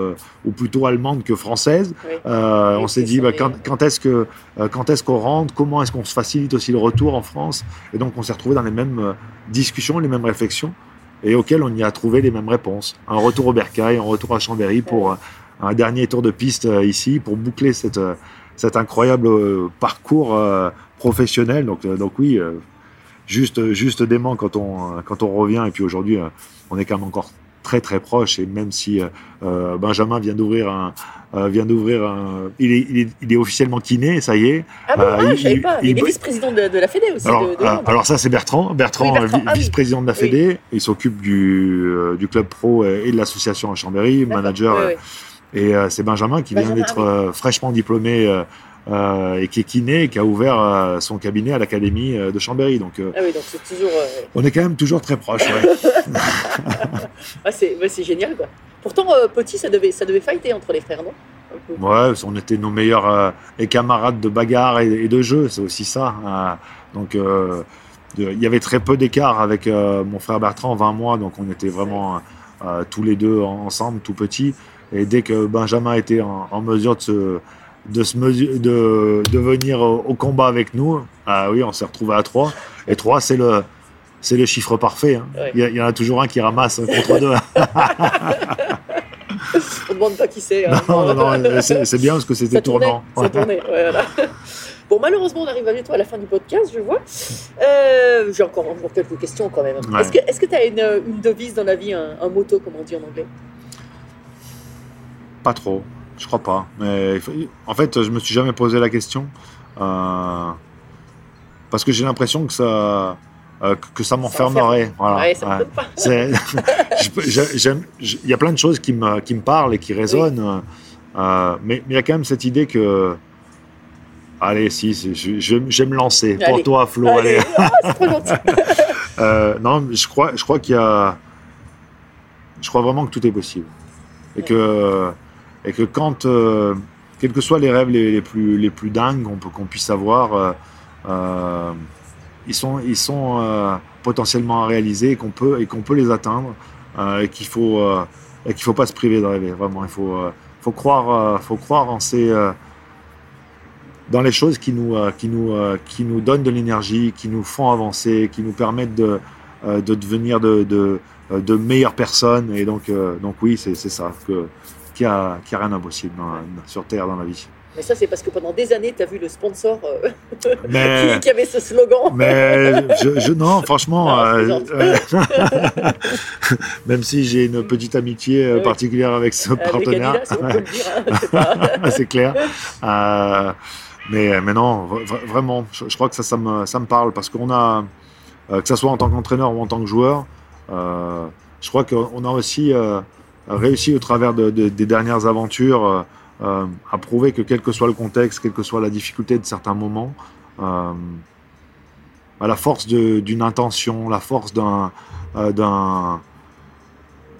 ou plutôt allemande que française. Oui. On s'est dit bah, quand, quand est-ce que quand est-ce qu'on rentre, comment est-ce qu'on se facilite aussi le retour en France, et donc on s'est retrouvé dans les mêmes discussions, les mêmes réflexions, et auxquelles on y a trouvé les mêmes réponses. Un retour au Bercail, un retour à Chambéry pour un dernier tour de piste ici pour boucler cette cet incroyable euh, parcours euh, professionnel. Donc euh, donc oui, juste juste dément quand on quand on revient, et puis aujourd'hui on est quand même encore très très proche et même si euh, Benjamin vient d'ouvrir un euh, vient d'ouvrir un il est, il est il est officiellement kiné ça y est Ah bon, Euh, ah, il- je savais il- pas. il- est vice-président de, de la Fédé aussi. alors, de, alors ça c'est Bertrand Bertrand, Oui, Bertrand, vi- ah vice-président de la Oui. Fédé il s'occupe du du club pro et de l'association à Chambéry manager oui. Et euh, c'est Benjamin qui vient d'être oui. euh, fraîchement diplômé euh, et qui est kiné et qui a ouvert euh, son cabinet à l'académie euh, de Chambéry donc Ah oui, donc c'est toujours. on est quand même toujours très proches ouais. <laughs> ah, c'est génial, quoi. Pourtant, petit, ça devait, ça devait fighter entre les frères, non? Ouais, on était nos meilleurs et camarades de bagarre et, et de jeu, c'est aussi ça. euh, donc, il y avait très peu d'écart avec mon frère Bertrand, 20 mois, donc on était vraiment tous les deux en- ensemble, tout petits. Et dès que Benjamin était en, en mesure de se, de, se mesu- de, de venir au, au combat avec nous, ah oui, on s'est retrouvés à 3. Et 3, c'est le, c'est le chiffre parfait. hein. Ouais. Il y, a- il y en a toujours un qui ramasse contre deux. <laughs> On ne demande pas qui c'est. hein. non, non, non, <laughs> c'est bien parce que c'était tournant. ça tournait, ouais, voilà. <laughs> Bon, malheureusement, on arrive bientôt à la fin du podcast, je vois. Euh, J'ai encore, encore quelques questions quand même. Ouais. Est-ce que tu as une, une devise dans la vie, un, un motto, comme on dit en anglais? Pas trop, je crois pas. Mais en fait, je me suis jamais posé la question euh, parce que j'ai l'impression que ça euh, que- ça m'enfermerait. Voilà. Ouais, Ouais. <laughs> <laughs> Il y a plein de choses qui me, qui me parlent et qui résonnent, euh, mais il y a quand même cette idée que allez, si, si, je, je, je vais me lancer pour toi, Flo. Allez, Allez. ah. <laughs> Euh, non, je crois, je crois qu'il y a. Je crois vraiment que tout est possible. Et que, et que quand, euh, quels que soient les rêves les, plus, les plus dingues qu'on puisse avoir, euh, euh, ils sont, ils sont euh, potentiellement à réaliser et qu'on peut, qu'on peut les atteindre. et qu'il faut, qu'il faut pas se priver de rêver. Vraiment, il faut, faut croire, faut croire en ces, dans les choses qui nous, qui nous, qui nous donnent de l'énergie, qui nous font avancer, qui nous permettent de, de devenir de, de, de meilleures personnes. Et donc, donc oui, c'est c'est ça, que, qu'il n'y a, a rien d'impossible dans- sur Terre, dans la vie. Mais ça, c'est parce que pendant des années, tu as vu le sponsor euh, <laughs> Mais, qui, qui avait ce slogan. mais je, je- non, <laughs> franchement, Non, je euh, <laughs> euh, même si j'ai une petite amitié euh, Oui. particulière avec ce partenaire, hein, c'est clair. Mais, mais non, vra- vra- vraiment, je, je crois que ça, ça me, ça me parle parce qu'on a, que ce soit en tant qu'entraîneur ou en tant que joueur, je crois qu'on a aussi réussi au travers de- de- des dernières aventures euh, euh, à prouver que quel que soit le contexte, quelle que soit la difficulté de certains moments, euh, à la force d'une intention, la force d'un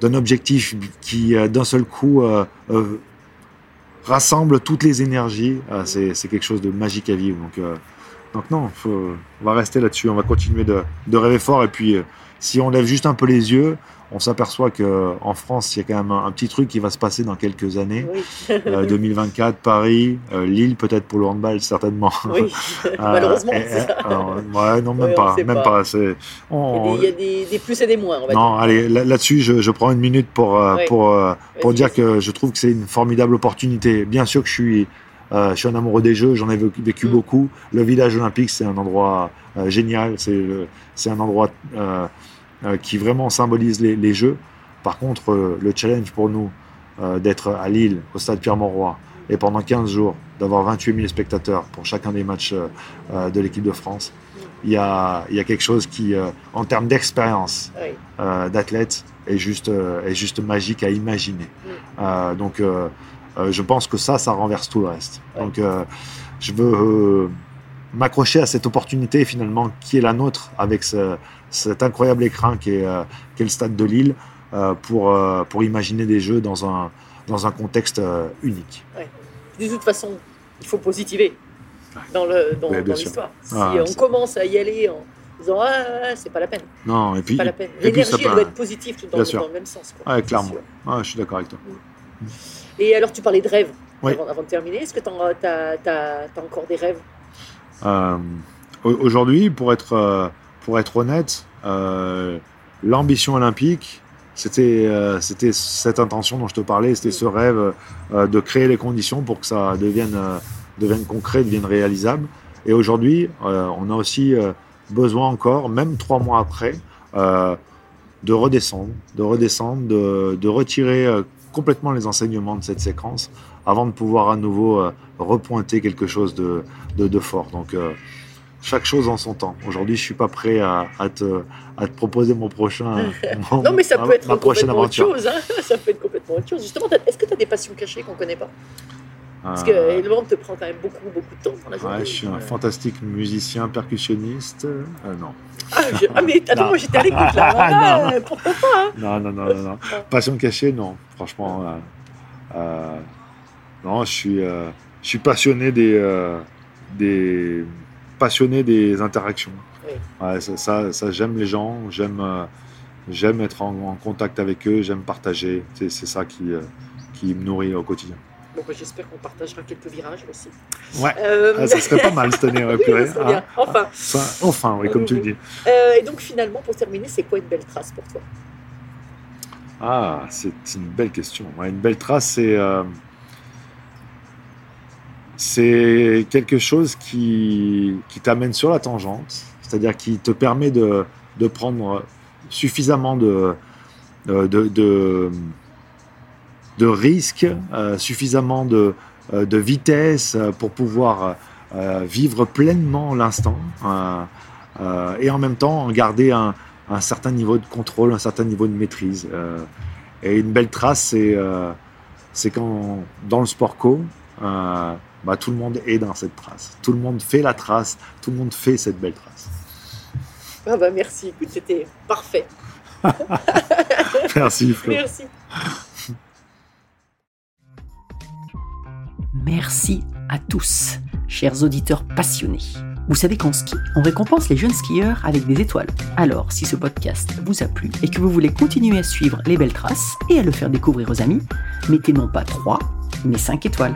objectif qui d'un seul coup rassemble toutes les énergies, c'est quelque chose de magique à vivre. Donc, Donc non, on va rester là-dessus, on va continuer de, rêver fort. Et puis, si on lève juste un peu les yeux, on s'aperçoit qu'en France, il y a quand même un, un petit truc qui va se passer dans quelques années. Oui. Euh, <laughs> 2024, Paris, euh, Lille peut-être pour le handball, certainement. oui. <laughs> Euh, Malheureusement, ouais, non, même pas, même pas. pas. Il y a des- il y a des, des plus et des moins, on va non, dire. allez, là- là-dessus, je, je prends une minute pour, euh, pour, euh, pour dire que je trouve que c'est une formidable opportunité. Bien sûr que je suis, euh, je suis un amoureux des Jeux, j'en ai vécu, vécu Mm. beaucoup. Le village olympique, c'est un endroit euh, génial, c'est un endroit euh, qui vraiment symbolise les, les Jeux. Par contre, euh, le challenge pour nous euh, d'être à Lille, au stade Pierre-Mauroy, et pendant 15 jours, d'avoir 28 000 spectateurs pour chacun des matchs euh, euh, de l'équipe de France, il y a, il y a quelque chose qui, euh, en termes d'expérience, Oui. euh, d'athlète est juste, euh, est juste magique à imaginer. Euh, donc, euh, euh, je pense que ça, ça renverse tout le reste. Donc, euh, je veux euh, m'accrocher à cette opportunité finalement qui est la nôtre avec ce- cet incroyable écran qui est, euh, le stade de Lille euh, pour, euh, pour imaginer des jeux dans un, dans un contexte euh, unique. De toute façon, il faut positiver dans le dans, Ouais, l'histoire. Si Ah, on commence à y aller en disant ah, ah, c'est pas la peine, Non, et puis, pas la peine. L'énergie doit être positive tout dans, le même sens. quoi. Ouais, clairement. Ouais, je suis d'accord avec toi. Et alors tu parlais de rêves Oui. avant, avant de terminer. Est-ce que tu as, encore des rêves? Euh, au- Aujourd'hui, pour être, euh, pour être honnête, euh, l'ambition olympique, c'était euh, c'était cette intention dont je te parlais, c'était ce rêve euh, de créer les conditions pour que ça devienne, concret, devienne réalisable. Et aujourd'hui, on a aussi besoin encore, même trois mois après, de redescendre, de redescendre, de, retirer complètement les enseignements de cette séquence avant de pouvoir à nouveau repointer quelque chose de, de, fort. Donc, chaque chose en son temps. Aujourd'hui, je suis pas prêt à, à, te, à te proposer mon prochain. <laughs> mon- Non, mais ça peut être ma complètement autre chose. hein. Ça peut être complètement autre chose. Justement, est-ce que tu as des passions cachées qu'on connaît pas? Parce que Euh, le monde te prend quand même beaucoup, beaucoup de temps dans la journée. ouais, je suis un fantastique musicien, percussionniste. Euh, non. Ah, je- ah, mais attends, Non. moi j'étais à l'écoute là. <laughs> Ah, euh, pourquoi pas hein non, non, non, non, non. Passion cachée, non. Franchement, euh, euh, non, je suis, je suis passionné des, des, passionné des interactions. Oui. Ouais, ça, ça, ça, j'aime les gens, j'aime, euh, j'aime être en, en contact avec eux, j'aime partager. C'est, ça qui, euh, qui me nourrit au quotidien. Bon, bah, J'espère qu'on partagera quelques virages aussi. Ouais. Euh, Ah, ça serait pas mal cette année, <laughs> oui, purée, bien. Enfin. Enfin, oui, comme tu le dis. Euh, et donc finalement, pour terminer, c'est quoi une belle trace pour toi? Ah, c'est une belle question. Ouais, une belle trace, c'est euh, c'est quelque chose qui, qui t'amène sur la tangente, c'est-à-dire qui te permet de, de prendre suffisamment de, de, de, de, risques, euh, suffisamment de, euh, de vitesse euh, pour pouvoir euh, vivre pleinement l'instant euh, euh, et en même temps garder un, un certain niveau de contrôle, un certain niveau de maîtrise. euh, et une belle trace, c'est euh, quand dans le sport co, euh, bah, tout le monde est dans cette trace. Tout le monde fait la trace, tout le monde fait cette belle trace. Ah bah merci, écoute, c'était parfait. <laughs> Merci Flo. Merci. Merci à tous, chers auditeurs passionnés. Vous savez qu'en ski, on récompense les jeunes skieurs avec des étoiles. Alors, si ce podcast vous a plu et que vous voulez continuer à suivre les belles traces et à le faire découvrir aux amis, mettez non pas 3, mais 5 étoiles.